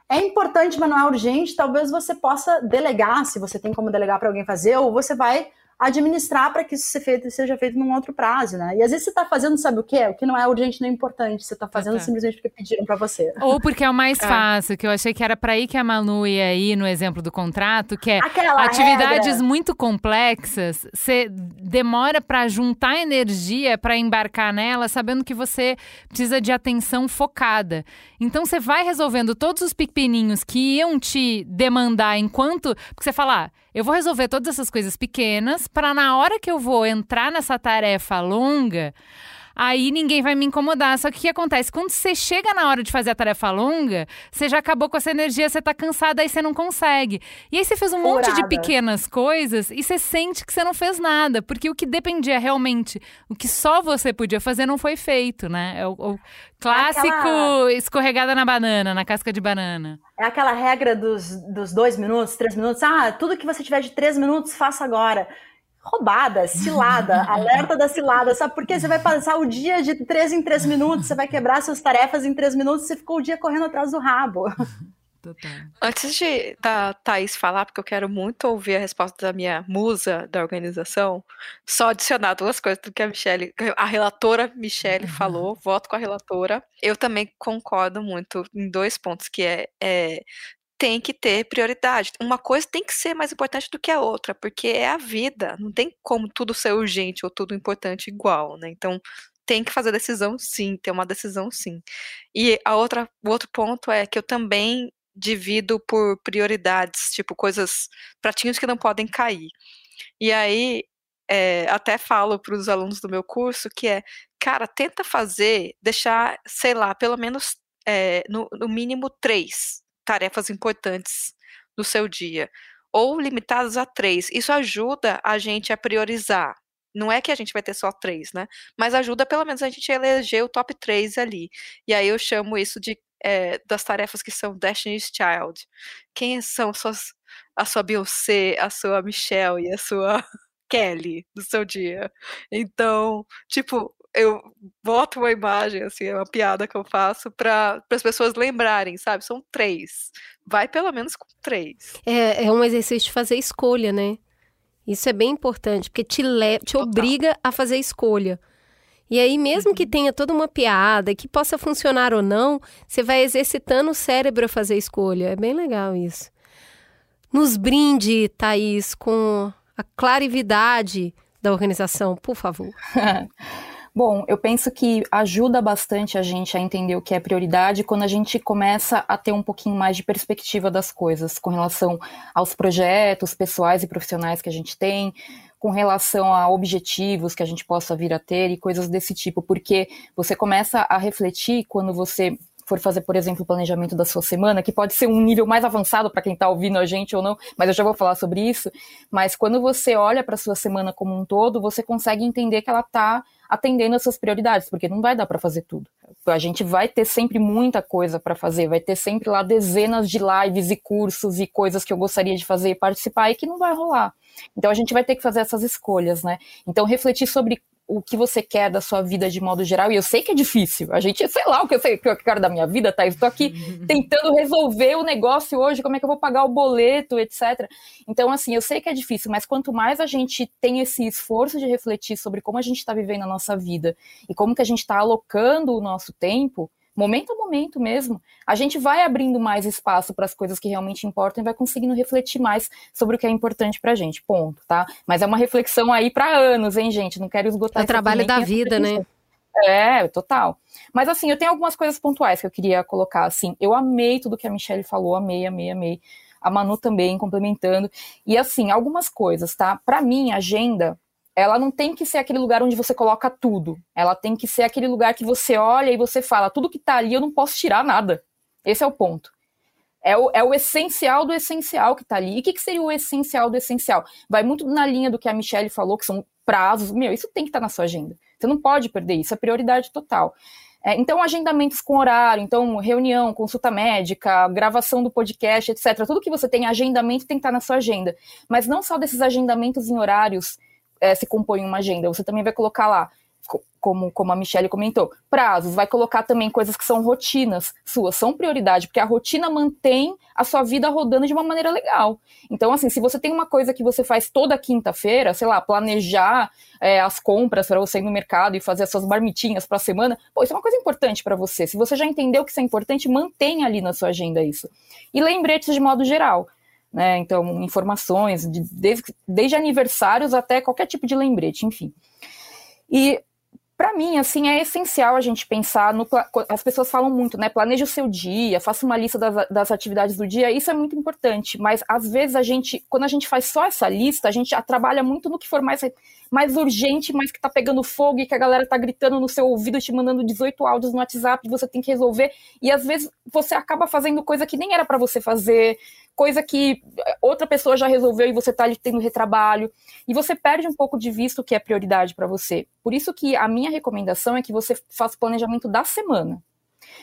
É importante, mas não é urgente. Talvez você possa delegar, se você tem como delegar para alguém fazer, ou você vai administrar para que isso seja feito, seja feito num outro prazo, né? E às vezes você está fazendo, sabe o quê? O que não é urgente nem importante, você está fazendo simplesmente porque pediram para você. Ou porque é o mais é. fácil, que eu achei que era para aí que a Manu ia ir no exemplo do contrato, que é Aquela atividades regra. muito complexas, você demora para juntar energia para embarcar nela, sabendo que você precisa de atenção focada. Então você vai resolvendo todos os pequenininhos que iam te demandar enquanto, porque você fala, ah, eu vou resolver todas essas coisas pequenas para na hora que eu vou entrar nessa tarefa longa, aí ninguém vai me incomodar. Só que o que acontece? Quando você chega na hora de fazer a tarefa longa, você já acabou com essa energia, você tá cansada, aí você não consegue. E aí você fez um Furada. monte de pequenas coisas e você sente que você não fez nada, porque o que dependia realmente, o que só você podia fazer não foi feito, né? É o, o clássico aquela... escorregada na banana, na casca de banana. É aquela regra dos, dos dois minutos, três minutos. Ah, tudo que você tiver de três minutos, faça agora. Roubada, cilada, alerta da cilada. Sabe por quê? Você vai passar o dia de três em três minutos, você vai quebrar suas tarefas em três minutos, você ficou o dia correndo atrás do rabo. Total. Antes de da Thaís falar, porque eu quero muito ouvir a resposta da minha musa da organização, só adicionar duas coisas do que a Michelle, a relatora Michelle uhum. falou, voto com a relatora. Eu também concordo muito em dois pontos, que é, é tem que ter prioridade. Uma coisa tem que ser mais importante do que a outra, porque é a vida. Não tem como tudo ser urgente ou tudo importante igual, né? Então, tem que fazer decisão sim, ter uma decisão sim. E a outra, o outro ponto é que eu também divido por prioridades, tipo coisas, pratinhos que não podem cair. E aí, é, até falo para os alunos do meu curso que é, cara, tenta fazer, deixar, sei lá, pelo menos é, no, no mínimo três tarefas importantes no seu dia, ou limitadas a três. Isso ajuda a gente a priorizar. Não é que a gente vai ter só três, né? Mas ajuda pelo menos a gente a eleger o top três ali. E aí eu chamo isso de é, das tarefas que são Destiny's Child. Quem são suas, a sua Beyoncé, a sua Michelle e a sua Kelly do seu dia? Então, tipo, eu boto uma imagem, assim, é uma piada que eu faço para as pessoas lembrarem, sabe? São três. Vai pelo menos com três. É, é um exercício de fazer escolha, né? Isso é bem importante, porque te, le te obriga a fazer escolha. E aí, mesmo uhum. que tenha toda uma piada, que possa funcionar ou não, você vai exercitando o cérebro a fazer escolha. É bem legal isso. Nos brinde, Thaís, com a clarividade da organização, por favor. Bom, eu penso que ajuda bastante a gente a entender o que é prioridade quando a gente começa a ter um pouquinho mais de perspectiva das coisas com relação aos projetos pessoais e profissionais que a gente tem, com relação a objetivos que a gente possa vir a ter e coisas desse tipo, porque você começa a refletir quando você for fazer, por exemplo, o planejamento da sua semana, que pode ser um nível mais avançado para quem está ouvindo a gente ou não, mas eu já vou falar sobre isso. Mas quando você olha para a sua semana como um todo, você consegue entender que ela está atendendo as suas prioridades, porque não vai dar para fazer tudo. A gente vai ter sempre muita coisa para fazer, vai ter sempre lá dezenas de lives e cursos e coisas que eu gostaria de fazer e participar e que não vai rolar. Então a gente vai ter que fazer essas escolhas, né? Então refletir sobre o que você quer da sua vida de modo geral, e eu sei que é difícil. A gente, sei lá o que eu sei que eu quero da minha vida, tá? Estou aqui tentando resolver o negócio hoje, como é que eu vou pagar o boleto, etc. Então, assim, eu sei que é difícil, mas quanto mais a gente tem esse esforço de refletir sobre como a gente está vivendo a nossa vida e como que a gente está alocando o nosso tempo, momento a momento mesmo, a gente vai abrindo mais espaço para as coisas que realmente importam e vai conseguindo refletir mais sobre o que é importante para a gente, ponto, tá? Mas é uma reflexão aí para anos, hein, gente? Não quero esgotar. É o trabalho da vida, né? É, total. Mas assim, eu tenho algumas coisas pontuais que eu queria colocar, assim, eu amei tudo que a Michelle falou, amei, amei, amei. A Manu também, complementando. E assim, algumas coisas, tá? Para mim, agenda ela não tem que ser aquele lugar onde você coloca tudo. Ela tem que ser aquele lugar que você olha e você fala, tudo que tá ali eu não posso tirar nada. Esse é o ponto. É o, é o essencial do essencial que tá ali. E o que, que seria o essencial do essencial? Vai muito na linha do que a Michelle falou, que são prazos. Meu, isso tem que estar tá na sua agenda. Você não pode perder isso, é prioridade total. É, então, agendamentos com horário, então, reunião, consulta médica, gravação do podcast, etc. Tudo que você tem agendamento tem que estar tá na sua agenda. Mas não só desses agendamentos em horários é, se compõe uma agenda. Você também vai colocar lá, como, como a Michelle comentou, prazos, vai colocar também coisas que são rotinas suas, são prioridade, porque a rotina mantém a sua vida rodando de uma maneira legal. Então, assim, se você tem uma coisa que você faz toda quinta-feira, sei lá, planejar é, as compras para você ir no mercado e fazer as suas marmitinhas para a semana, pô, isso é uma coisa importante para você. Se você já entendeu que isso é importante, mantenha ali na sua agenda isso. E lembretes de modo geral né? Então, informações, de, desde, desde aniversários até qualquer tipo de lembrete, enfim. E para mim, assim, é essencial a gente pensar no. As pessoas falam muito, né? Planeje o seu dia, faça uma lista das, das, atividades do dia, isso é muito importante. Mas às vezes a gente, quando a gente faz só essa lista, a gente trabalha muito no que for mais, mais urgente, mas que tá pegando fogo e que a galera tá gritando no seu ouvido, te mandando 18 áudios no WhatsApp, você tem que resolver. E às vezes você acaba fazendo coisa que nem era para você fazer, coisa que outra pessoa já resolveu e você está ali tendo retrabalho, e você perde um pouco de vista o que é prioridade para você. Por isso que a minha recomendação é que você faça o planejamento da semana.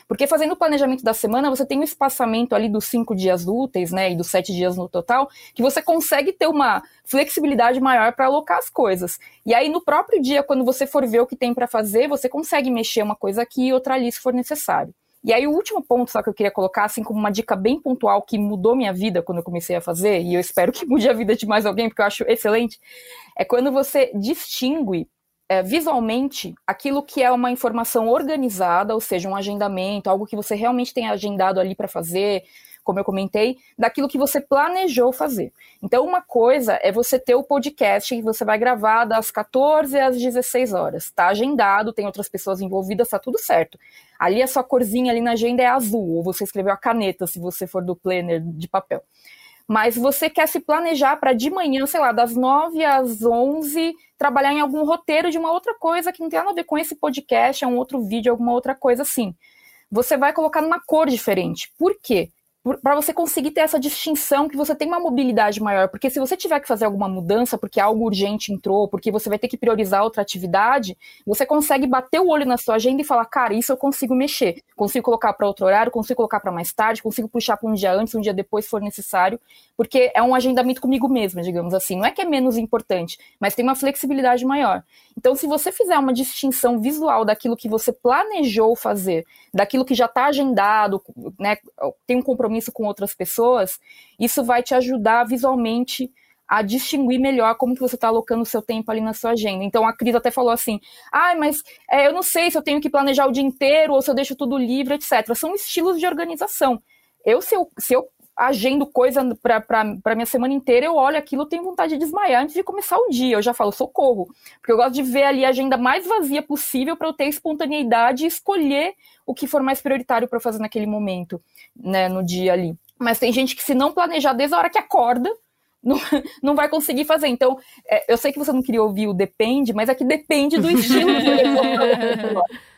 Porque fazendo o planejamento da semana, você tem um espaçamento ali dos cinco dias úteis, né, e dos sete dias no total, que você consegue ter uma flexibilidade maior para alocar as coisas. E aí, no próprio dia, quando você for ver o que tem para fazer, você consegue mexer uma coisa aqui e outra ali, se for necessário. E aí, o último ponto só que eu queria colocar, assim, como uma dica bem pontual que mudou minha vida quando eu comecei a fazer, e eu espero que mude a vida de mais alguém, porque eu acho excelente, é quando você distingue é, visualmente aquilo que é uma informação organizada, ou seja, um agendamento, algo que você realmente tem agendado ali para fazer, como eu comentei, daquilo que você planejou fazer. Então, uma coisa é você ter o podcast que você vai gravar das 14 às 16 horas. Está agendado, tem outras pessoas envolvidas, está tudo certo. Ali a sua corzinha ali na agenda é azul, ou você escreveu a caneta se você for do planner de papel. Mas você quer se planejar para de manhã, sei lá, das 9 às 11, trabalhar em algum roteiro de uma outra coisa que não tem nada a ver com esse podcast, é um outro vídeo, alguma outra coisa assim. Você vai colocar numa cor diferente. Por quê? Para você conseguir ter essa distinção que você tem uma mobilidade maior, porque se você tiver que fazer alguma mudança, porque algo urgente entrou, porque você vai ter que priorizar outra atividade, você consegue bater o olho na sua agenda e falar, cara, isso eu consigo mexer, consigo colocar para outro horário, consigo colocar para mais tarde, consigo puxar para um dia antes, um dia depois, se for necessário, porque é um agendamento comigo mesma, digamos assim. Não é que é menos importante, mas tem uma flexibilidade maior. Então, se você fizer uma distinção visual daquilo que você planejou fazer, daquilo que já está agendado, né, tem um compromisso compromisso com outras pessoas, isso vai te ajudar visualmente a distinguir melhor como que você está alocando o seu tempo ali na sua agenda. Então a Cris até falou assim: ah, mas é, eu não sei se eu tenho que planejar o dia inteiro ou se eu deixo tudo livre, etc. São estilos de organização. Eu, se eu, se eu agendo coisa para minha semana inteira, eu olho aquilo, tenho vontade de desmaiar antes de começar o dia. Eu já falo, socorro. Porque eu gosto de ver ali a agenda mais vazia possível para eu ter espontaneidade e escolher o que for mais prioritário para fazer naquele momento, né, no dia ali. Mas tem gente que, se não planejar desde a hora que acorda, não, não vai conseguir fazer. Então, é, eu sei que você não queria ouvir o depende, mas é que depende do estilo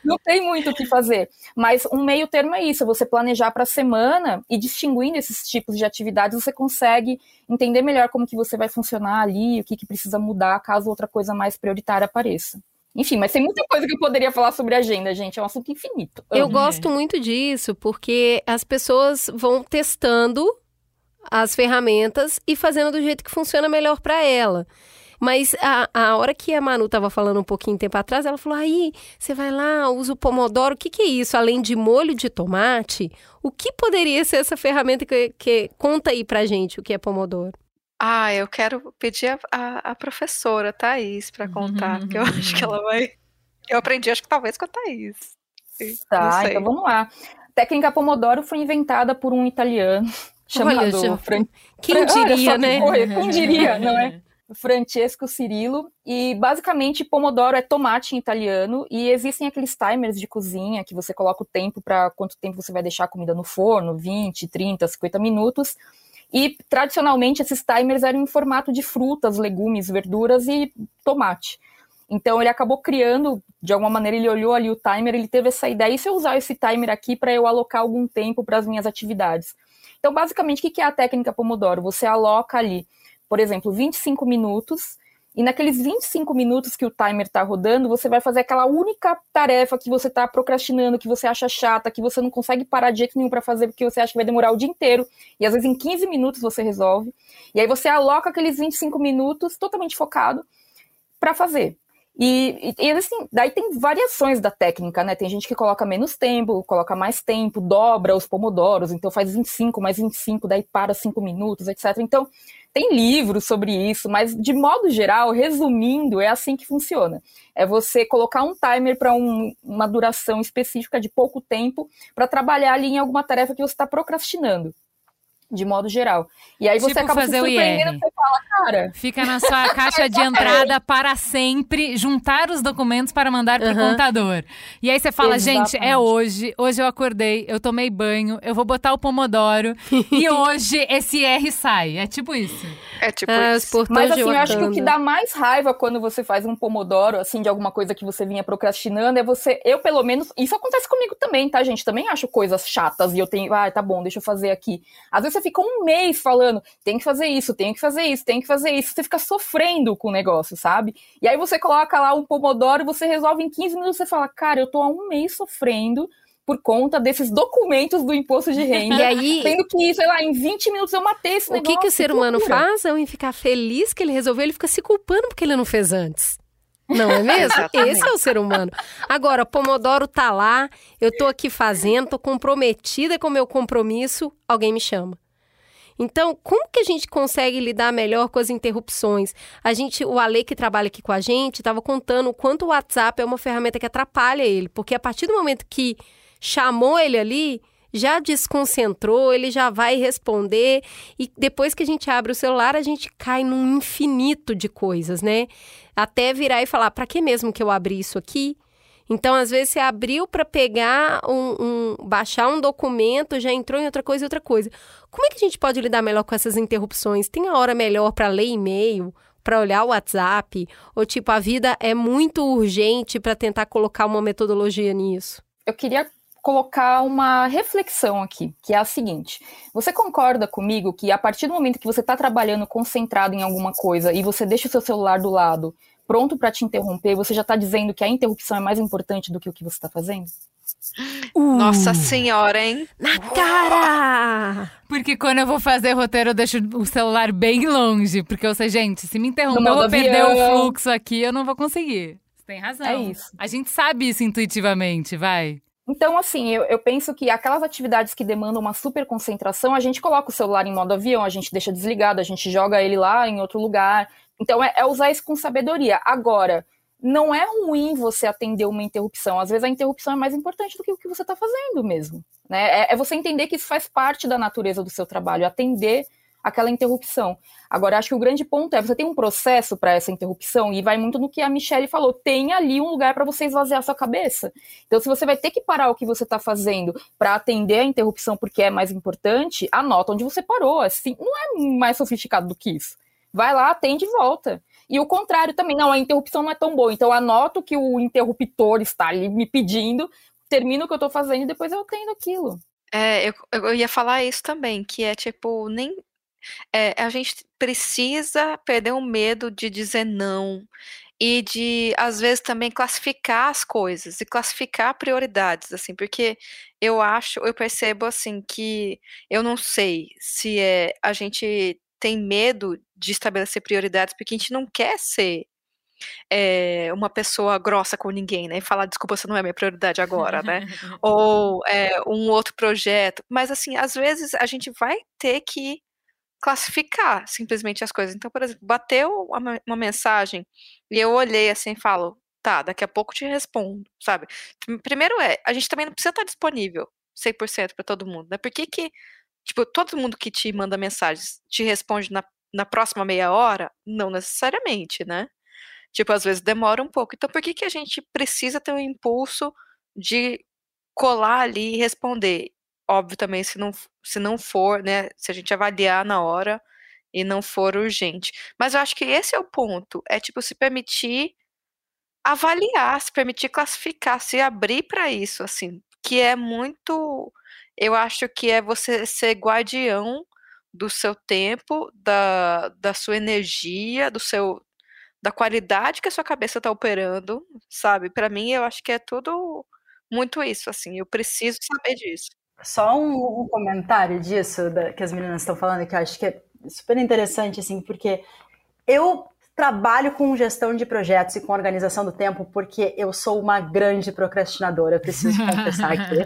Não tem muito o que fazer. Mas um meio termo é isso: você planejar para a semana e distinguindo esses tipos de atividades, você consegue entender melhor como que você vai funcionar ali, o que, que precisa mudar caso outra coisa mais prioritária apareça. Enfim, mas tem muita coisa que eu poderia falar sobre agenda, gente. É um assunto infinito. Eu gosto muito disso, porque as pessoas vão testando as ferramentas e fazendo do jeito que funciona melhor para ela. Mas a, a hora que a Manu estava falando um pouquinho tempo atrás, ela falou: aí, você vai lá, usa o Pomodoro. O que, que é isso? Além de molho de tomate, o que poderia ser essa ferramenta que, que conta aí pra gente o que é Pomodoro? Ah, eu quero pedir a, a, a professora Thaís para contar, porque eu acho que ela vai. Eu aprendi, acho que talvez com a Thaís. Tá, então vamos lá. A técnica Pomodoro foi inventada por um italiano chamado Olha, Fran... Quem diria, né? Foi, quem diria, não é? Francesco Cirillo. E basicamente Pomodoro é tomate em italiano e existem aqueles timers de cozinha que você coloca o tempo para quanto tempo você vai deixar a comida no forno, 20, 30, 50 minutos. E tradicionalmente esses timers eram em formato de frutas, legumes, verduras e tomate. Então ele acabou criando, de alguma maneira ele olhou ali o timer, ele teve essa ideia, e se eu usar esse timer aqui para eu alocar algum tempo para as minhas atividades? Então, basicamente, o que é a técnica Pomodoro? Você aloca ali, por exemplo, 25 minutos, e naqueles 25 minutos que o timer está rodando, você vai fazer aquela única tarefa que você está procrastinando, que você acha chata, que você não consegue parar de jeito nenhum para fazer, porque você acha que vai demorar o dia inteiro, e às vezes em 15 minutos você resolve. E aí você aloca aqueles 25 minutos totalmente focado para fazer. E, e, assim, daí tem variações da técnica, né? Tem gente que coloca menos tempo, coloca mais tempo, dobra os pomodoros, então faz 25, mais 25, daí para 5 minutos, etc. Então, tem livros sobre isso, mas de modo geral, resumindo, é assim que funciona. É você colocar um timer para um, uma duração específica de pouco tempo para trabalhar ali em alguma tarefa que você está procrastinando de modo geral. E aí você tipo acaba fazer se surpreendendo, você fala, cara... Fica na sua caixa de entrada para sempre, juntar os documentos para mandar para o uhum. contador. E aí você fala, Exatamente. gente, é hoje, hoje eu acordei, eu tomei banho, eu vou botar o pomodoro e hoje esse R sai. É tipo isso. É tipo é, isso. Mas assim, eu acho que o que dá mais raiva quando você faz um pomodoro, assim, de alguma coisa que você vinha procrastinando, é você, eu pelo menos, isso acontece comigo também, tá, gente? Também acho coisas chatas e eu tenho, ah, tá bom, deixa eu fazer aqui. Às vezes você fica um mês falando, tem que fazer isso, tem que fazer isso, tem que fazer isso. Você fica sofrendo com o negócio, sabe? E aí você coloca lá um pomodoro, você resolve em 15 minutos, você fala, cara, eu tô há um mês sofrendo por conta desses documentos do imposto de renda. E aí, sendo que, sei lá, em 20 minutos eu matei esse o negócio. O que, que o ser humano faz ao em ficar feliz que ele resolveu, ele fica se culpando porque ele não fez antes. Não é mesmo? Esse é o ser humano. Agora, Pomodoro tá lá, eu tô aqui fazendo, tô comprometida com o meu compromisso, alguém me chama. Então, como que a gente consegue lidar melhor com as interrupções? A gente, o Ale que trabalha aqui com a gente, estava contando o quanto o WhatsApp é uma ferramenta que atrapalha ele, porque a partir do momento que chamou ele ali, já desconcentrou, ele já vai responder e depois que a gente abre o celular, a gente cai num infinito de coisas, né? Até virar e falar, para que mesmo que eu abri isso aqui? Então, às vezes, você abriu para pegar um, um, baixar um documento, já entrou em outra coisa e outra coisa. Como é que a gente pode lidar melhor com essas interrupções? Tem a hora melhor para ler e-mail, para olhar o WhatsApp? Ou tipo, a vida é muito urgente para tentar colocar uma metodologia nisso? Eu queria colocar uma reflexão aqui, que é a seguinte: você concorda comigo que a partir do momento que você está trabalhando concentrado em alguma coisa e você deixa o seu celular do lado, pronto para te interromper, você já está dizendo que a interrupção é mais importante do que o que você está fazendo? Uh, Nossa senhora, hein? Na cara! Porque quando eu vou fazer roteiro, eu deixo o celular bem longe. Porque eu sei, gente, se me interromper, eu vou perder o fluxo aqui, eu não vou conseguir. Você tem razão. É isso. A gente sabe isso intuitivamente, vai. Então, assim, eu, eu, penso que aquelas atividades que demandam uma super concentração, a gente coloca o celular em modo avião, a gente deixa desligado, a gente joga ele lá em outro lugar, então, é, é usar isso com sabedoria. Agora, não é ruim você atender uma interrupção. Às vezes a interrupção é mais importante do que o que você está fazendo mesmo. Né? É, é, você entender que isso faz parte da natureza do seu trabalho, atender aquela interrupção. Agora, acho que o grande ponto é você tem um processo para essa interrupção e vai muito no que a Michelle falou. Tem ali um lugar para você esvaziar sua cabeça. Então, se você vai ter que parar o que você está fazendo para atender a interrupção porque é mais importante, anota onde você parou. Assim, não é mais sofisticado do que isso. Vai lá, atende e volta. E o contrário também, não, a interrupção não é tão boa. Então, anoto que o interruptor está ali me pedindo, termino o que eu estou fazendo e depois eu atendo aquilo. É, eu, eu ia falar isso também, que é tipo, nem. É, a gente precisa perder o medo de dizer não e de às vezes também classificar as coisas e classificar prioridades assim porque eu acho eu percebo assim que eu não sei se é a gente tem medo de estabelecer prioridades porque a gente não quer ser é, uma pessoa grossa com ninguém, né? E falar, desculpa, você não é minha prioridade agora, né? Ou é, um outro projeto. Mas, assim, às vezes a gente vai ter que classificar simplesmente as coisas. Então, por exemplo, bateu uma, uma mensagem e eu olhei assim e falo, tá, daqui a pouco te respondo, sabe? Primeiro é, a gente também não precisa estar disponível 100% para todo mundo, né? Por que que Tipo, todo mundo que te manda mensagens te responde na, na próxima meia hora? Não necessariamente, né? Tipo, às vezes demora um pouco. Então, por que, que a gente precisa ter um impulso de colar ali e responder? Óbvio também, se não, se não for, né? Se a gente avaliar na hora e não for urgente. Mas eu acho que esse é o ponto. É, tipo, se permitir avaliar, se permitir classificar, se abrir para isso, assim. Que é muito eu acho que é você ser guardião do seu tempo, da, da sua energia, do seu da qualidade que a sua cabeça está operando, sabe? Para mim, eu acho que é tudo muito isso, assim. Eu preciso saber disso. Só um, um comentário disso da, que as meninas estão falando, que eu acho que é super interessante, assim, porque eu trabalho com gestão de projetos e com organização do tempo porque eu sou uma grande procrastinadora, preciso confessar aqui.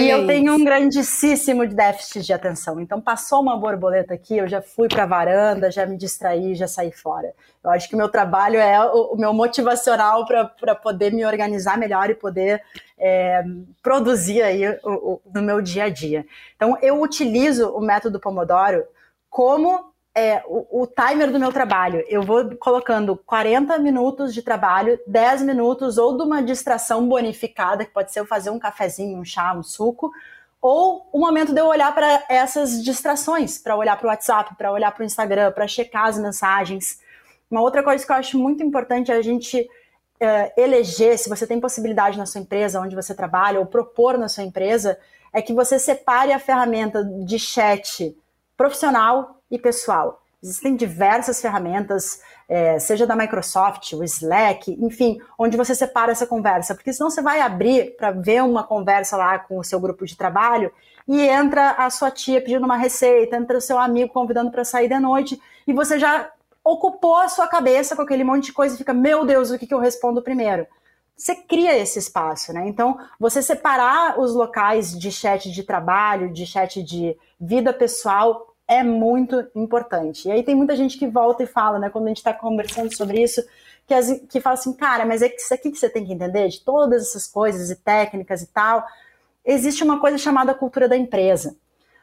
e eu tenho um grandíssimo déficit de atenção. Então, passou uma borboleta aqui, eu já fui para a varanda, já me distraí, já saí fora. Eu acho que o meu trabalho é o, o meu motivacional para poder me organizar melhor e poder é, produzir aí o, o, no meu dia a dia. Então, eu utilizo o método Pomodoro como é, o, o, timer do meu trabalho. Eu vou colocando 40 minutos de trabalho, 10 minutos ou de uma distração bonificada, que pode ser eu fazer um cafezinho, um chá, um suco, ou o momento de eu olhar para essas distrações, para olhar para o WhatsApp, para olhar para o Instagram, para checar as mensagens. Uma outra coisa que eu acho muito importante é a gente é, eleger, se você tem possibilidade na sua empresa, onde você trabalha, ou propor na sua empresa, é que você separe a ferramenta de chat profissional e pessoal. Existem diversas ferramentas, é, seja da Microsoft, o Slack, enfim, onde você separa essa conversa, porque senão você vai abrir para ver uma conversa lá com o seu grupo de trabalho e entra a sua tia pedindo uma receita, entra o seu amigo convidando para sair da noite e você já ocupou a sua cabeça com aquele monte de coisa e fica, meu Deus, o que, que eu respondo primeiro? Você cria esse espaço, né? Então, você separar os locais de chat de trabalho, de chat de vida pessoal, é muito importante. E aí tem muita gente que volta e fala, né, quando a gente está conversando sobre isso, que, as, que fala assim, cara, mas é isso aqui que você tem que entender, de todas essas coisas e técnicas e tal, existe uma coisa chamada cultura da empresa.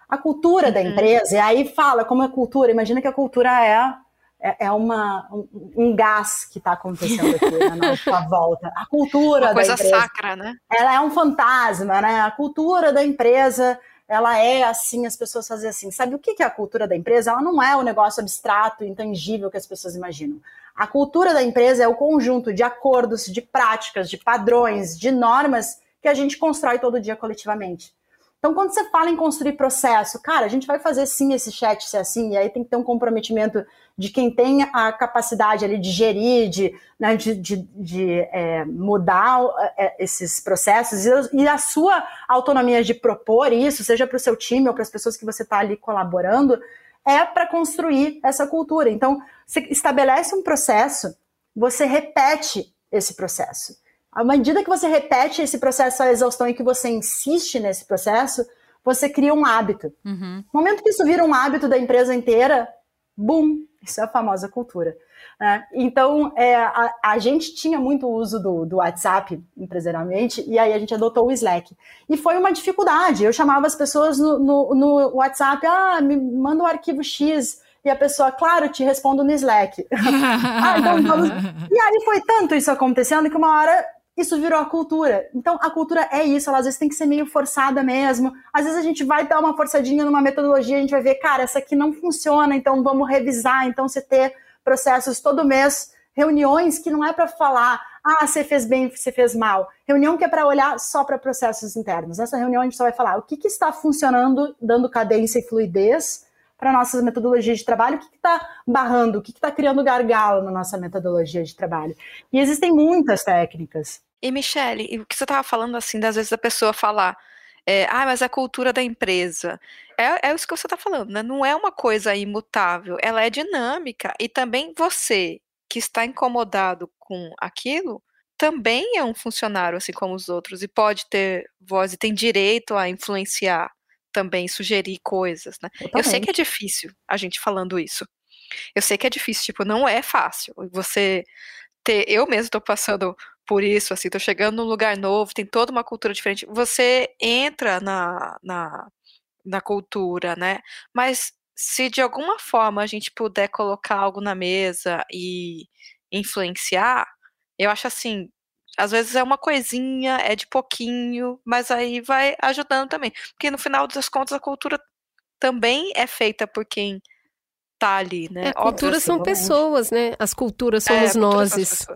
A cultura uhum. da empresa, e aí fala como é cultura, imagina que a cultura é é, é uma, um, um, gás que está acontecendo aqui na nossa volta. A cultura uma coisa da empresa, sacra, né? Ela é um fantasma, né? A cultura da empresa, ela é assim, as pessoas fazem assim. Sabe o que é a cultura da empresa? Ela não é um negócio abstrato, intangível que as pessoas imaginam. A cultura da empresa é o conjunto de acordos, de práticas, de padrões, de normas que a gente constrói todo dia coletivamente. Então, quando você fala em construir processo, cara, a gente vai fazer sim esse chat ser assim, e aí tem que ter um comprometimento de quem tem a capacidade ali de gerir, de, né, de, de, de é, mudar é, esses processos e, a sua autonomia de propor isso, seja para o seu time ou para as pessoas que você está ali colaborando, é para construir essa cultura. Então, você estabelece um processo, você repete esse processo. À medida que você repete esse processo à exaustão e que você insiste nesse processo, você cria um hábito. Uhum. No momento que isso vira um hábito da empresa inteira, boom, isso é a famosa cultura. Né? Então, é, a, a, gente tinha muito uso do, do WhatsApp empresarialmente, e aí a gente adotou o Slack. E foi uma dificuldade. Eu chamava as pessoas no, no, no WhatsApp, ah, me manda um arquivo X, e a pessoa, claro, te respondo no Slack. ah, então vamos... E aí foi tanto isso acontecendo que uma hora isso virou a cultura. Então, a cultura é isso, ela às vezes tem que ser meio forçada mesmo. Às vezes a gente vai dar uma forçadinha numa metodologia, a gente vai ver, cara, essa aqui não funciona, então vamos revisar. Então, você ter processos todo mês, reuniões que não é para falar, ah, você fez bem, você fez mal. Reunião que é para olhar só para processos internos. Nessa reunião a gente só vai falar o que, que está funcionando, dando cadência e fluidez para nossas metodologias de trabalho, o que está barrando, o que está criando gargalo na nossa metodologia de trabalho. E existem muitas técnicas. E, Michele, o que você estava falando assim, das vezes a pessoa falar, é, ah, mas a cultura da empresa. É, é isso que você está falando, né? Não é uma coisa imutável, ela é dinâmica. E também você, que está incomodado com aquilo, também é um funcionário, assim como os outros, e pode ter voz e tem direito a influenciar também sugerir coisas, né? Eu sei que é difícil a gente falando isso. Eu sei que é difícil, tipo, não é fácil. Você ter, eu mesmo tô passando por isso, assim, tô chegando num lugar novo, tem toda uma cultura diferente. Você entra na, na, na cultura, né? Mas se de alguma forma a gente puder colocar algo na mesa e influenciar, eu acho assim, às vezes é uma coisinha, é de pouquinho, mas aí vai ajudando também. Porque no final das contas a cultura também é feita por quem tá ali, né? É, a cultura são pessoas, né? As culturas somos é, nós.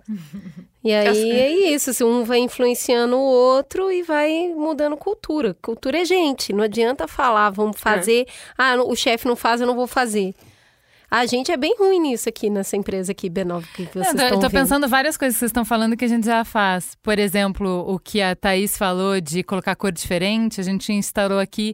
E aí assim. é isso, assim, um vai influenciando o outro e vai mudando cultura. Cultura é gente, não adianta falar, vamos é. fazer, é. ah, o chefe não faz, eu não vou fazer. A gente é bem ruim nisso aqui nessa empresa aqui, B9, que vocês estão Eu tô pensando várias coisas que vocês estão falando que a gente já faz. Por exemplo, o que a Thaís falou de colocar cor diferente, a gente instalou aqui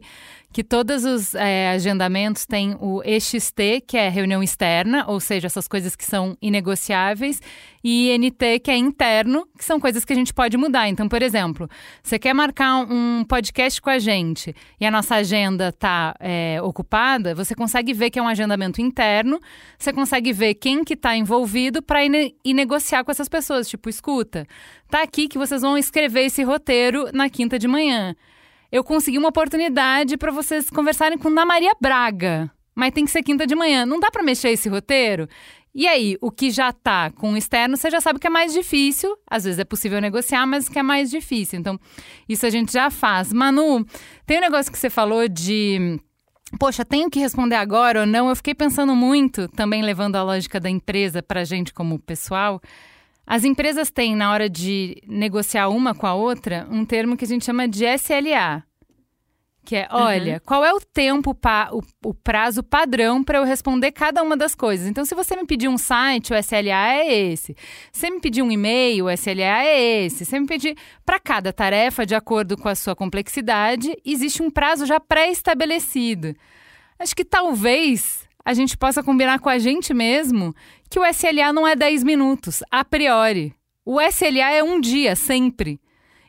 que todos os é, agendamentos têm o EXT, que é reunião externa, ou seja, essas coisas que são inegociáveis, e INT, que é interno, que são coisas que a gente pode mudar. Então, por exemplo, você quer marcar um podcast com a gente e a nossa agenda está é, ocupada, você consegue ver que é um agendamento interno, você consegue ver quem que está envolvido para ir, ir negociar com essas pessoas. Tipo, escuta, tá aqui que vocês vão escrever esse roteiro na quinta de manhã eu consegui uma oportunidade para vocês conversarem com Ana Maria Braga. Mas tem que ser quinta de manhã. Não dá para mexer esse roteiro? E aí, o que já tá com o externo, você já sabe que é mais difícil. Às vezes é possível negociar, mas que é mais difícil. Então, isso a gente já faz. Manu, tem um negócio que você falou de. Poxa, tenho que responder agora ou não? Eu fiquei pensando muito, também levando a lógica da empresa para gente como pessoal. As empresas têm, na hora de negociar uma com a outra, um termo que a gente chama de SLA. Que é, olha, uhum. qual é o tempo, pa, o, o prazo padrão para eu responder cada uma das coisas? Então, se você me pedir um site, o SLA é esse. Se você me pedir um e-mail, o SLA é esse. Se você me pedir para cada tarefa, de acordo com a sua complexidade, existe um prazo já pré-estabelecido. Acho que talvez a gente possa combinar com a gente mesmo que o SLA não é 10 minutos, a priori. O SLA é um dia, sempre.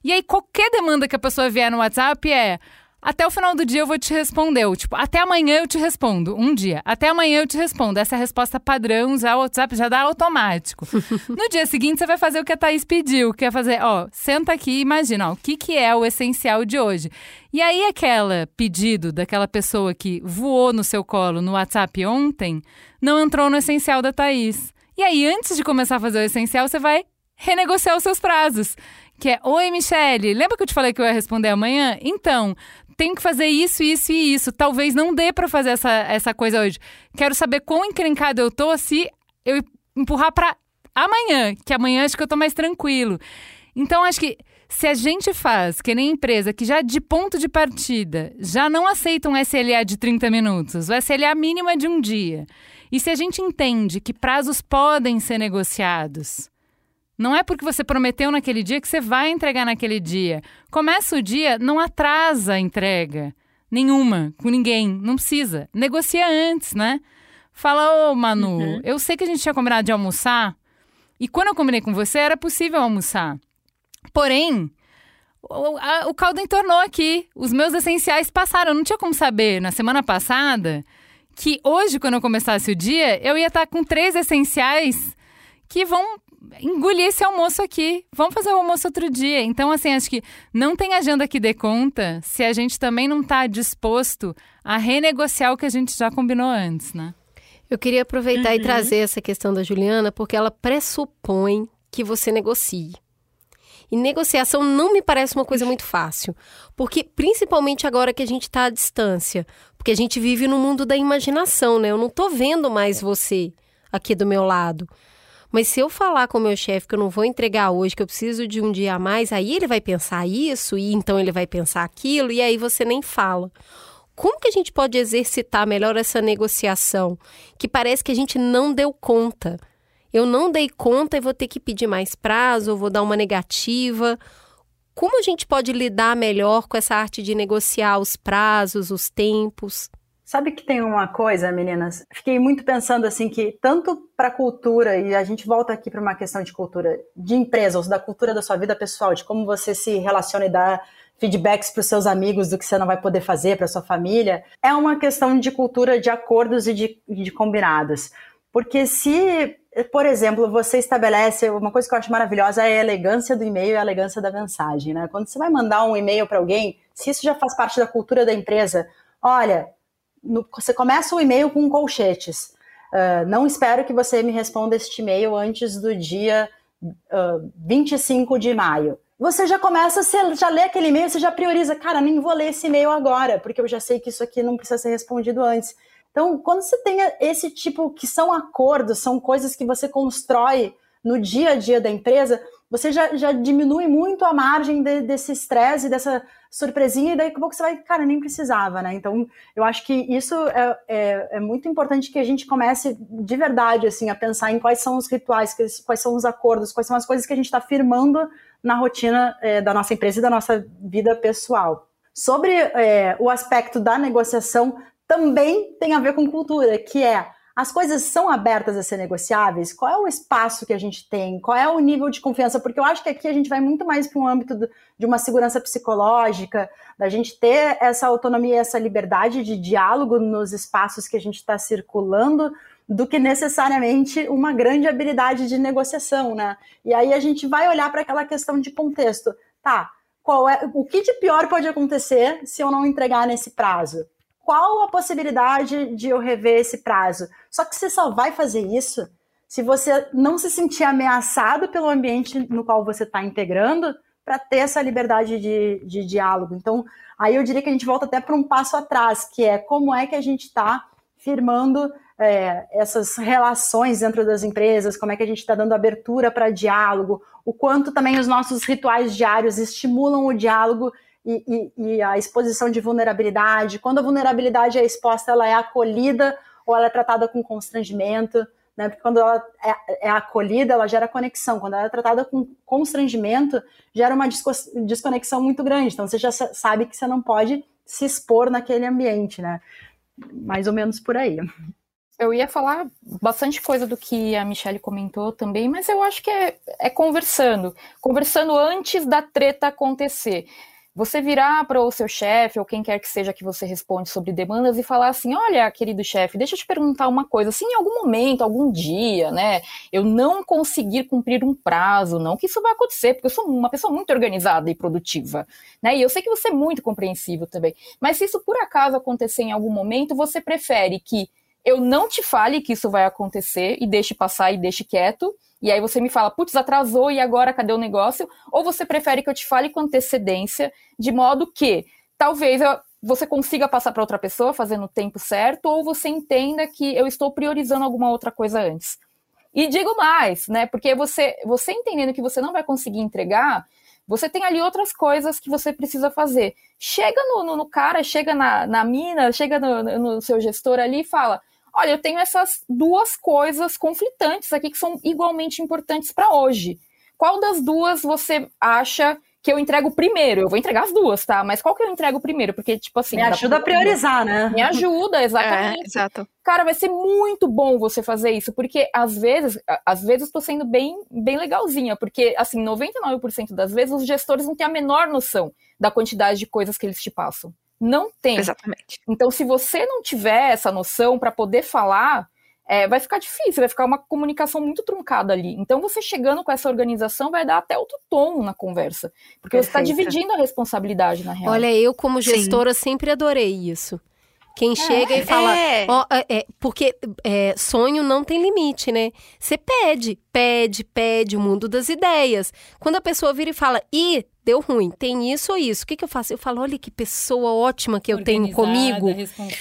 E aí, qualquer demanda que a pessoa vier no WhatsApp é: até o final do dia eu vou te responder. tipo, até amanhã eu te respondo. Um dia. Até amanhã eu te respondo. Essa é a resposta padrão, já o WhatsApp já dá automático. no dia seguinte, você vai fazer o que a Thaís pediu, que é fazer, ó, senta aqui e imagina, ó, o que, que é o essencial de hoje. E aí, aquela pedido daquela pessoa que voou no seu colo no WhatsApp ontem, não entrou no essencial da Thaís. E aí, antes de começar a fazer o essencial, você vai renegociar os seus prazos. Que é, oi, Michele, lembra que eu te falei que eu ia responder amanhã? Então, tenho que fazer isso, isso e isso. Talvez não dê para fazer essa, essa coisa hoje. Quero saber quão encrencado eu tô se eu empurrar para amanhã, que amanhã acho que eu tô mais tranquilo. Então, acho que se a gente faz, que nem empresa, que já de ponto de partida já não aceita um SLA de 30 minutos, o SLA mínimo é de um dia. E se a gente entende que prazos podem ser negociados, não é porque você prometeu naquele dia que você vai entregar naquele dia. Começa o dia, não atrasa a entrega nenhuma com ninguém, não precisa. Negocia antes, né? Fala, ô Manu, uhum. eu sei que a gente tinha combinado de almoçar e quando eu combinei com você era possível almoçar. Porém, o, a, o caldo entornou aqui. Os meus essenciais passaram. Eu não tinha como saber na semana passada que hoje, quando eu começasse o dia, eu ia estar com três essenciais que vão engolir esse almoço aqui. Vamos fazer o almoço outro dia. Então, assim, acho que não tem agenda que dê conta se a gente também não está disposto a renegociar o que a gente já combinou antes, né? Eu queria aproveitar uhum. e trazer essa questão da Juliana, porque ela pressupõe que você negocie. E negociação não me parece uma coisa muito fácil. Porque, principalmente agora que a gente está à distância. Porque a gente vive no mundo da imaginação, né? Eu não estou vendo mais você aqui do meu lado. Mas se eu falar com o meu chefe que eu não vou entregar hoje, que eu preciso de um dia a mais, aí ele vai pensar isso e então ele vai pensar aquilo e aí você nem fala. Como que a gente pode exercitar melhor essa negociação que parece que a gente não deu conta? Eu não dei conta e vou ter que pedir mais prazo, ou vou dar uma negativa. Como a gente pode lidar melhor com essa arte de negociar os prazos, os tempos? Sabe que tem uma coisa, meninas? Fiquei muito pensando assim que tanto para a cultura e a gente volta aqui para uma questão de cultura de empresa, ou da cultura da sua vida pessoal, de como você se relaciona e dá feedbacks para os seus amigos do que você não vai poder fazer para sua família, é uma questão de cultura de acordos e de, de combinados. Porque se, por exemplo, você estabelece uma coisa que eu acho maravilhosa é a elegância do e-mail e a elegância da mensagem, né? Quando você vai mandar um e-mail para alguém, se isso já faz parte da cultura da empresa, olha, no, você começa o e-mail com colchetes. Uh, não espero que você me responda este e-mail antes do dia uh, 25 de maio. Você já começa, você já lê aquele e-mail, você já prioriza, cara, nem vou ler esse e-mail agora, porque eu já sei que isso aqui não precisa ser respondido antes. Então, quando você tem esse tipo, que são acordos, são coisas que você constrói no dia a dia da empresa, você já, já diminui muito a margem de, desse estresse, dessa surpresinha, e daí a pouco você vai, cara, nem precisava, né? Então, eu acho que isso é, é, é, muito importante que a gente comece de verdade, assim, a pensar em quais são os rituais, quais são os acordos, quais são as coisas que a gente está firmando na rotina é, da nossa empresa e da nossa vida pessoal. Sobre é, o aspecto da negociação, também tem a ver com cultura, que é as coisas são abertas a ser negociáveis? Qual é o espaço que a gente tem? Qual é o nível de confiança? Porque eu acho que aqui a gente vai muito mais para um âmbito de uma segurança psicológica, da gente ter essa autonomia, essa liberdade de diálogo nos espaços que a gente está circulando, do que necessariamente uma grande habilidade de negociação, né? E aí a gente vai olhar para aquela questão de contexto. Tá, qual é o que de pior pode acontecer se eu não entregar nesse prazo? Qual a possibilidade de eu rever esse prazo? Só que você só vai fazer isso se você não se sentir ameaçado pelo ambiente no qual você está integrando para ter essa liberdade de, de diálogo. Então, aí eu diria que a gente volta até para um passo atrás, que é como é que a gente está firmando é, essas relações dentro das empresas, como é que a gente está dando abertura para diálogo, o quanto também os nossos rituais diários estimulam o diálogo e, e, e, a exposição de vulnerabilidade. Quando a vulnerabilidade é exposta, ela é acolhida ou ela é tratada com constrangimento. Né? Porque quando ela é, é acolhida, ela gera conexão. Quando ela é tratada com constrangimento, gera uma desconexão muito grande. Então você já sabe que você não pode se expor naquele ambiente, né? Mais ou menos por aí. Eu ia falar bastante coisa do que a Michelle comentou também, mas eu acho que é, é conversando. Conversando antes da treta acontecer você virar para o seu chefe ou quem quer que seja que você responde sobre demandas e falar assim: olha, querido chefe, deixa eu te perguntar uma coisa. Se em algum momento, algum dia, né, eu não conseguir cumprir um prazo, não que isso vai acontecer, porque eu sou uma pessoa muito organizada e produtiva, né? E eu sei que você é muito compreensível também. Mas se isso por acaso acontecer em algum momento, você prefere que eu não te fale que isso vai acontecer e deixe passar e deixe quieto e aí você me fala, putz, atrasou e agora cadê o negócio? Ou você prefere que eu te fale com antecedência, de modo que talvez eu, você consiga passar para outra pessoa fazendo o tempo certo, ou você entenda que eu estou priorizando alguma outra coisa antes. E digo mais, né? Porque você, você entendendo que você não vai conseguir entregar, você tem ali outras coisas que você precisa fazer. Chega no, no, no cara, chega na, na mina, chega no, no seu gestor ali e fala: olha, eu tenho essas duas coisas conflitantes aqui que são igualmente importantes para hoje. Qual das duas você acha que eu entrego primeiro? Eu vou entregar as duas, tá? Mas qual que eu entrego primeiro? Porque, tipo assim. Me ajuda a priorizar, né? Me ajuda, exatamente. É, exato. Cara, vai ser muito bom você fazer isso, porque às vezes, às vezes estou sendo bem, bem legalzinha, porque, assim, 99% das vezes os gestores não têm a menor noção da quantidade de coisas que eles te passam. Não tem. Exatamente. Então, se você não tiver essa noção para poder falar, é, vai ficar difícil, vai ficar uma comunicação muito truncada ali. Então, você chegando com essa organização vai dar até outro tom na conversa, porque tá Perfeito. você está dividindo a responsabilidade na real. Olha, eu como gestora Sim. sempre adorei isso. Quem é, chega e fala, é. Ó, é, é porque é, sonho não tem limite, né? Você pede, pede, pede o mundo das ideias. Quando a pessoa vira e fala, ih, deu ruim, tem isso ou isso, o que, que eu faço? Eu falo, olha que pessoa ótima que eu tenho comigo.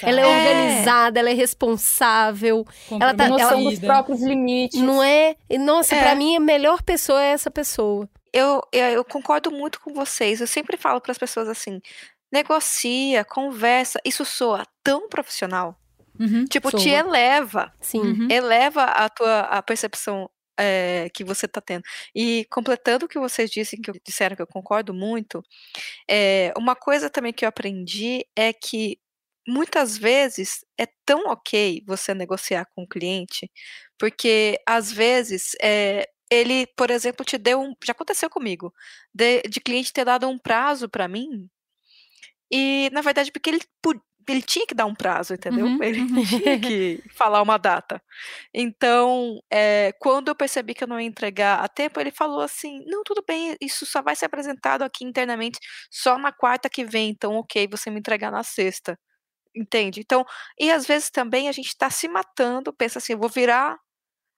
Ela é, é organizada, ela é responsável. Ela tá noção dos próprios limites. Não é? Nossa, é. para mim a melhor pessoa é essa pessoa. Eu, eu, eu concordo muito com vocês. Eu sempre falo para as pessoas assim: negocia, conversa. Isso soa tão profissional. Uhum, tipo, soa. te eleva. Sim. Uhum. Eleva a tua a percepção é, que você está tendo. E completando o que vocês disseram, que eu, disseram que eu concordo muito, é, uma coisa também que eu aprendi é que muitas vezes é tão ok você negociar com o cliente, porque às vezes é, ele, por exemplo, te deu um. Já aconteceu comigo, de, de cliente ter dado um prazo para mim e, na verdade, porque ele, ele tinha que dar um prazo, entendeu? Uhum, ele uhum. tinha que falar uma data. Então, é, quando eu percebi que eu não ia entregar a tempo, ele falou assim: não, tudo bem, isso só vai ser apresentado aqui internamente só na quarta que vem, então, ok, você me entregar na sexta. Entende? Então, e às vezes também a gente está se matando, pensa assim, eu vou virar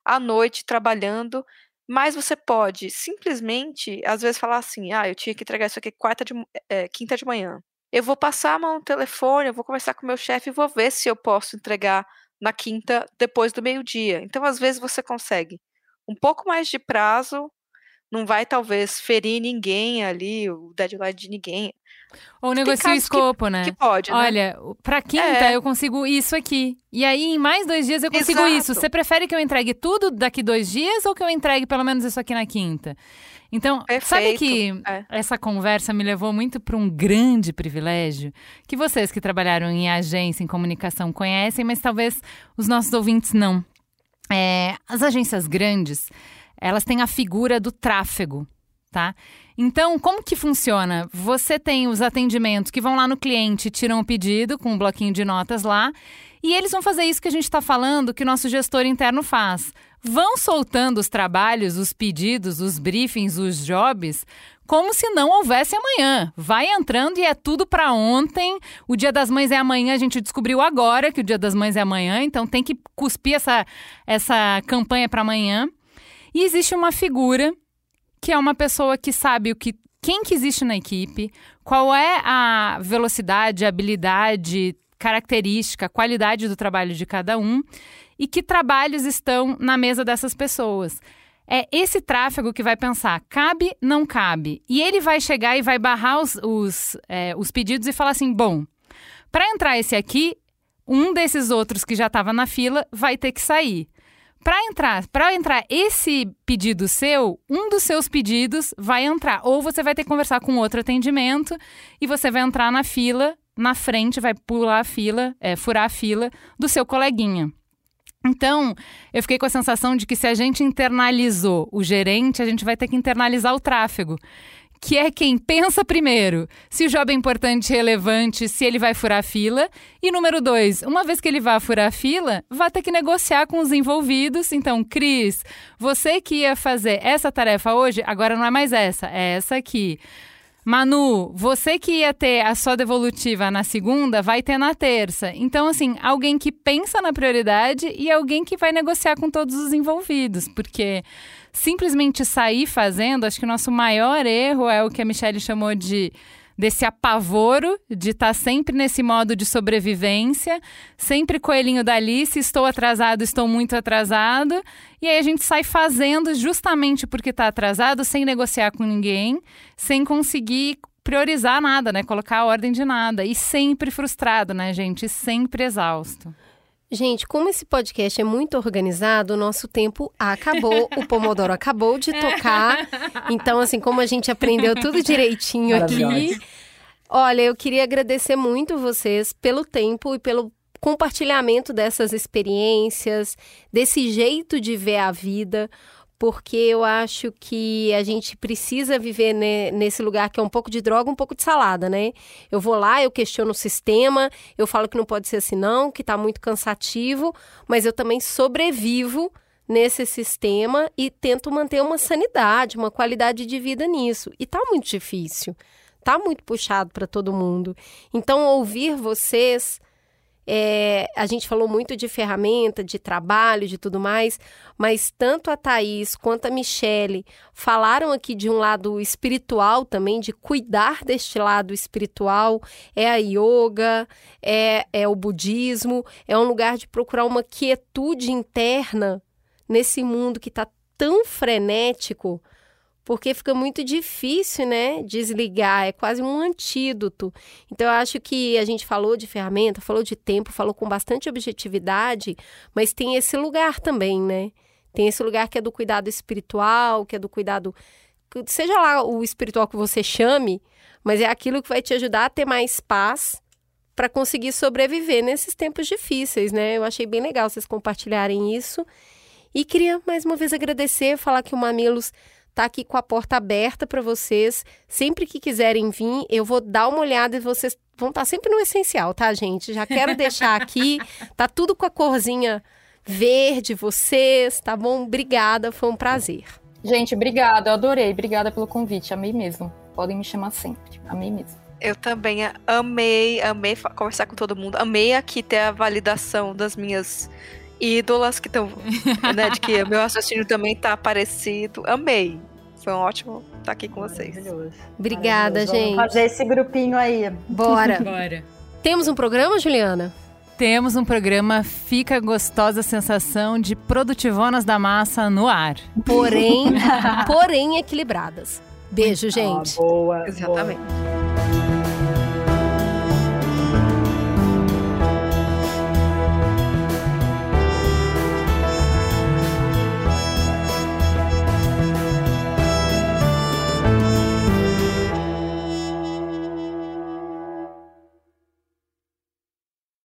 à noite trabalhando, mas você pode simplesmente, às vezes, falar assim: ah, eu tinha que entregar isso aqui quarta de, é, quinta de manhã eu vou passar a mão no telefone, eu vou conversar com o meu chefe e vou ver se eu posso entregar na quinta depois do meio-dia. Então, às vezes, você consegue um pouco mais de prazo, não vai talvez ferir ninguém ali, o deadline de ninguém. Ou negocia o escopo, que, né? Que pode, né? Olha, pra quinta é. eu consigo isso aqui. E aí, em mais dois dias, eu consigo Exato. isso. Você prefere que eu entregue tudo daqui dois dias ou que eu entregue pelo menos isso aqui na quinta? Então, Perfeito. sabe que é. essa conversa me levou muito para um grande privilégio que vocês que trabalharam em agência, em comunicação, conhecem, mas talvez os nossos ouvintes não. É, as agências grandes, elas têm a figura do tráfego, tá? Então, como que funciona? Você tem os atendimentos que vão lá no cliente, tiram o pedido com um bloquinho de notas lá, e eles vão fazer isso que a gente está falando, que o nosso gestor interno faz vão soltando os trabalhos, os pedidos, os briefings, os jobs, como se não houvesse amanhã. Vai entrando e é tudo para ontem. O Dia das Mães é amanhã, a gente descobriu agora que o Dia das Mães é amanhã, então tem que cuspir essa, essa campanha para amanhã. E existe uma figura que é uma pessoa que sabe o que quem que existe na equipe, qual é a velocidade, habilidade, característica, qualidade do trabalho de cada um e que trabalhos estão na mesa dessas pessoas. É esse tráfego que vai pensar, cabe, não cabe. E ele vai chegar e vai barrar os, os, é, os pedidos e falar assim: bom, para entrar esse aqui, um desses outros que já estava na fila vai ter que sair. Para entrar, para entrar esse pedido seu, um dos seus pedidos vai entrar. Ou você vai ter que conversar com outro atendimento e você vai entrar na fila, na frente, vai pular a fila, é, furar a fila do seu coleguinha. Então, eu fiquei com a sensação de que se a gente internalizou o gerente, a gente vai ter que internalizar o tráfego. Que é quem pensa primeiro se o job é importante relevante, se ele vai furar a fila. E número dois, uma vez que ele vá furar a fila, vai ter que negociar com os envolvidos. Então, Cris, você que ia fazer essa tarefa hoje, agora não é mais essa, é essa aqui. Manu, você que ia ter a sua devolutiva na segunda, vai ter na terça. Então, assim, alguém que pensa na prioridade e alguém que vai negociar com todos os envolvidos, porque simplesmente sair fazendo, acho que o nosso maior erro é o que a Michelle chamou de desse apavoro de estar tá sempre nesse modo de sobrevivência, sempre coelhinho da Alice, estou atrasado, estou muito atrasado, e aí a gente sai fazendo justamente porque está atrasado, sem negociar com ninguém, sem conseguir priorizar nada, né? Colocar a ordem de nada. E sempre frustrado, né, gente? E sempre exausto. Gente, como esse podcast é muito organizado, o nosso tempo acabou, o Pomodoro acabou de tocar. Então, assim, como a gente aprendeu tudo direitinho aqui. Olha, eu queria agradecer muito vocês pelo tempo e pelo compartilhamento dessas experiências, desse jeito de ver a vida porque eu acho que a gente precisa viver ne, nesse lugar que é um pouco de droga, um pouco de salada, né? Eu vou lá, eu questiono o sistema, eu falo que não pode ser assim não, que está muito cansativo, mas eu também sobrevivo nesse sistema e tento manter uma sanidade, uma qualidade de vida nisso. E tá muito difícil. Tá muito puxado para todo mundo. Então ouvir vocês é, a gente falou muito de ferramenta, de trabalho, de tudo mais, mas tanto a Thaís quanto a Michele falaram aqui de um lado espiritual também, de cuidar deste lado espiritual. É a yoga, é, é o budismo, é um lugar de procurar uma quietude interna nesse mundo que está tão frenético porque fica muito difícil, né, desligar, é quase um antídoto. Então eu acho que a gente falou de ferramenta, falou de tempo, falou com bastante objetividade, mas tem esse lugar também, né? Tem esse lugar que é do cuidado espiritual, que é do cuidado seja lá o espiritual que você chame, mas é aquilo que vai te ajudar a ter mais paz para conseguir sobreviver nesses tempos difíceis, né? Eu achei bem legal vocês compartilharem isso. E queria mais uma vez agradecer, falar que o Mamilos tá aqui com a porta aberta para vocês. Sempre que quiserem vir, eu vou dar uma olhada e vocês vão estar tá sempre no essencial, tá, gente? Já quero deixar aqui, tá tudo com a corzinha verde, vocês, tá bom? Obrigada, foi um prazer. Gente, obrigada, eu adorei. Obrigada pelo convite, amei mesmo. Podem me chamar sempre, amei mesmo. Eu também amei, amei conversar com todo mundo. Amei aqui ter a validação das minhas ídolas que estão, né, de que o meu raciocínio também tá parecido. Amei. Foi um ótimo estar aqui com vocês. Obrigada, Maravilhoso. gente. Vamos fazer esse grupinho aí. Bora. Bora. Temos um programa, Juliana? Temos um programa Fica Gostosa Sensação de Produtivonas da Massa no ar. Porém, porém equilibradas. Beijo, gente. Ah, boa. Exatamente. Boa.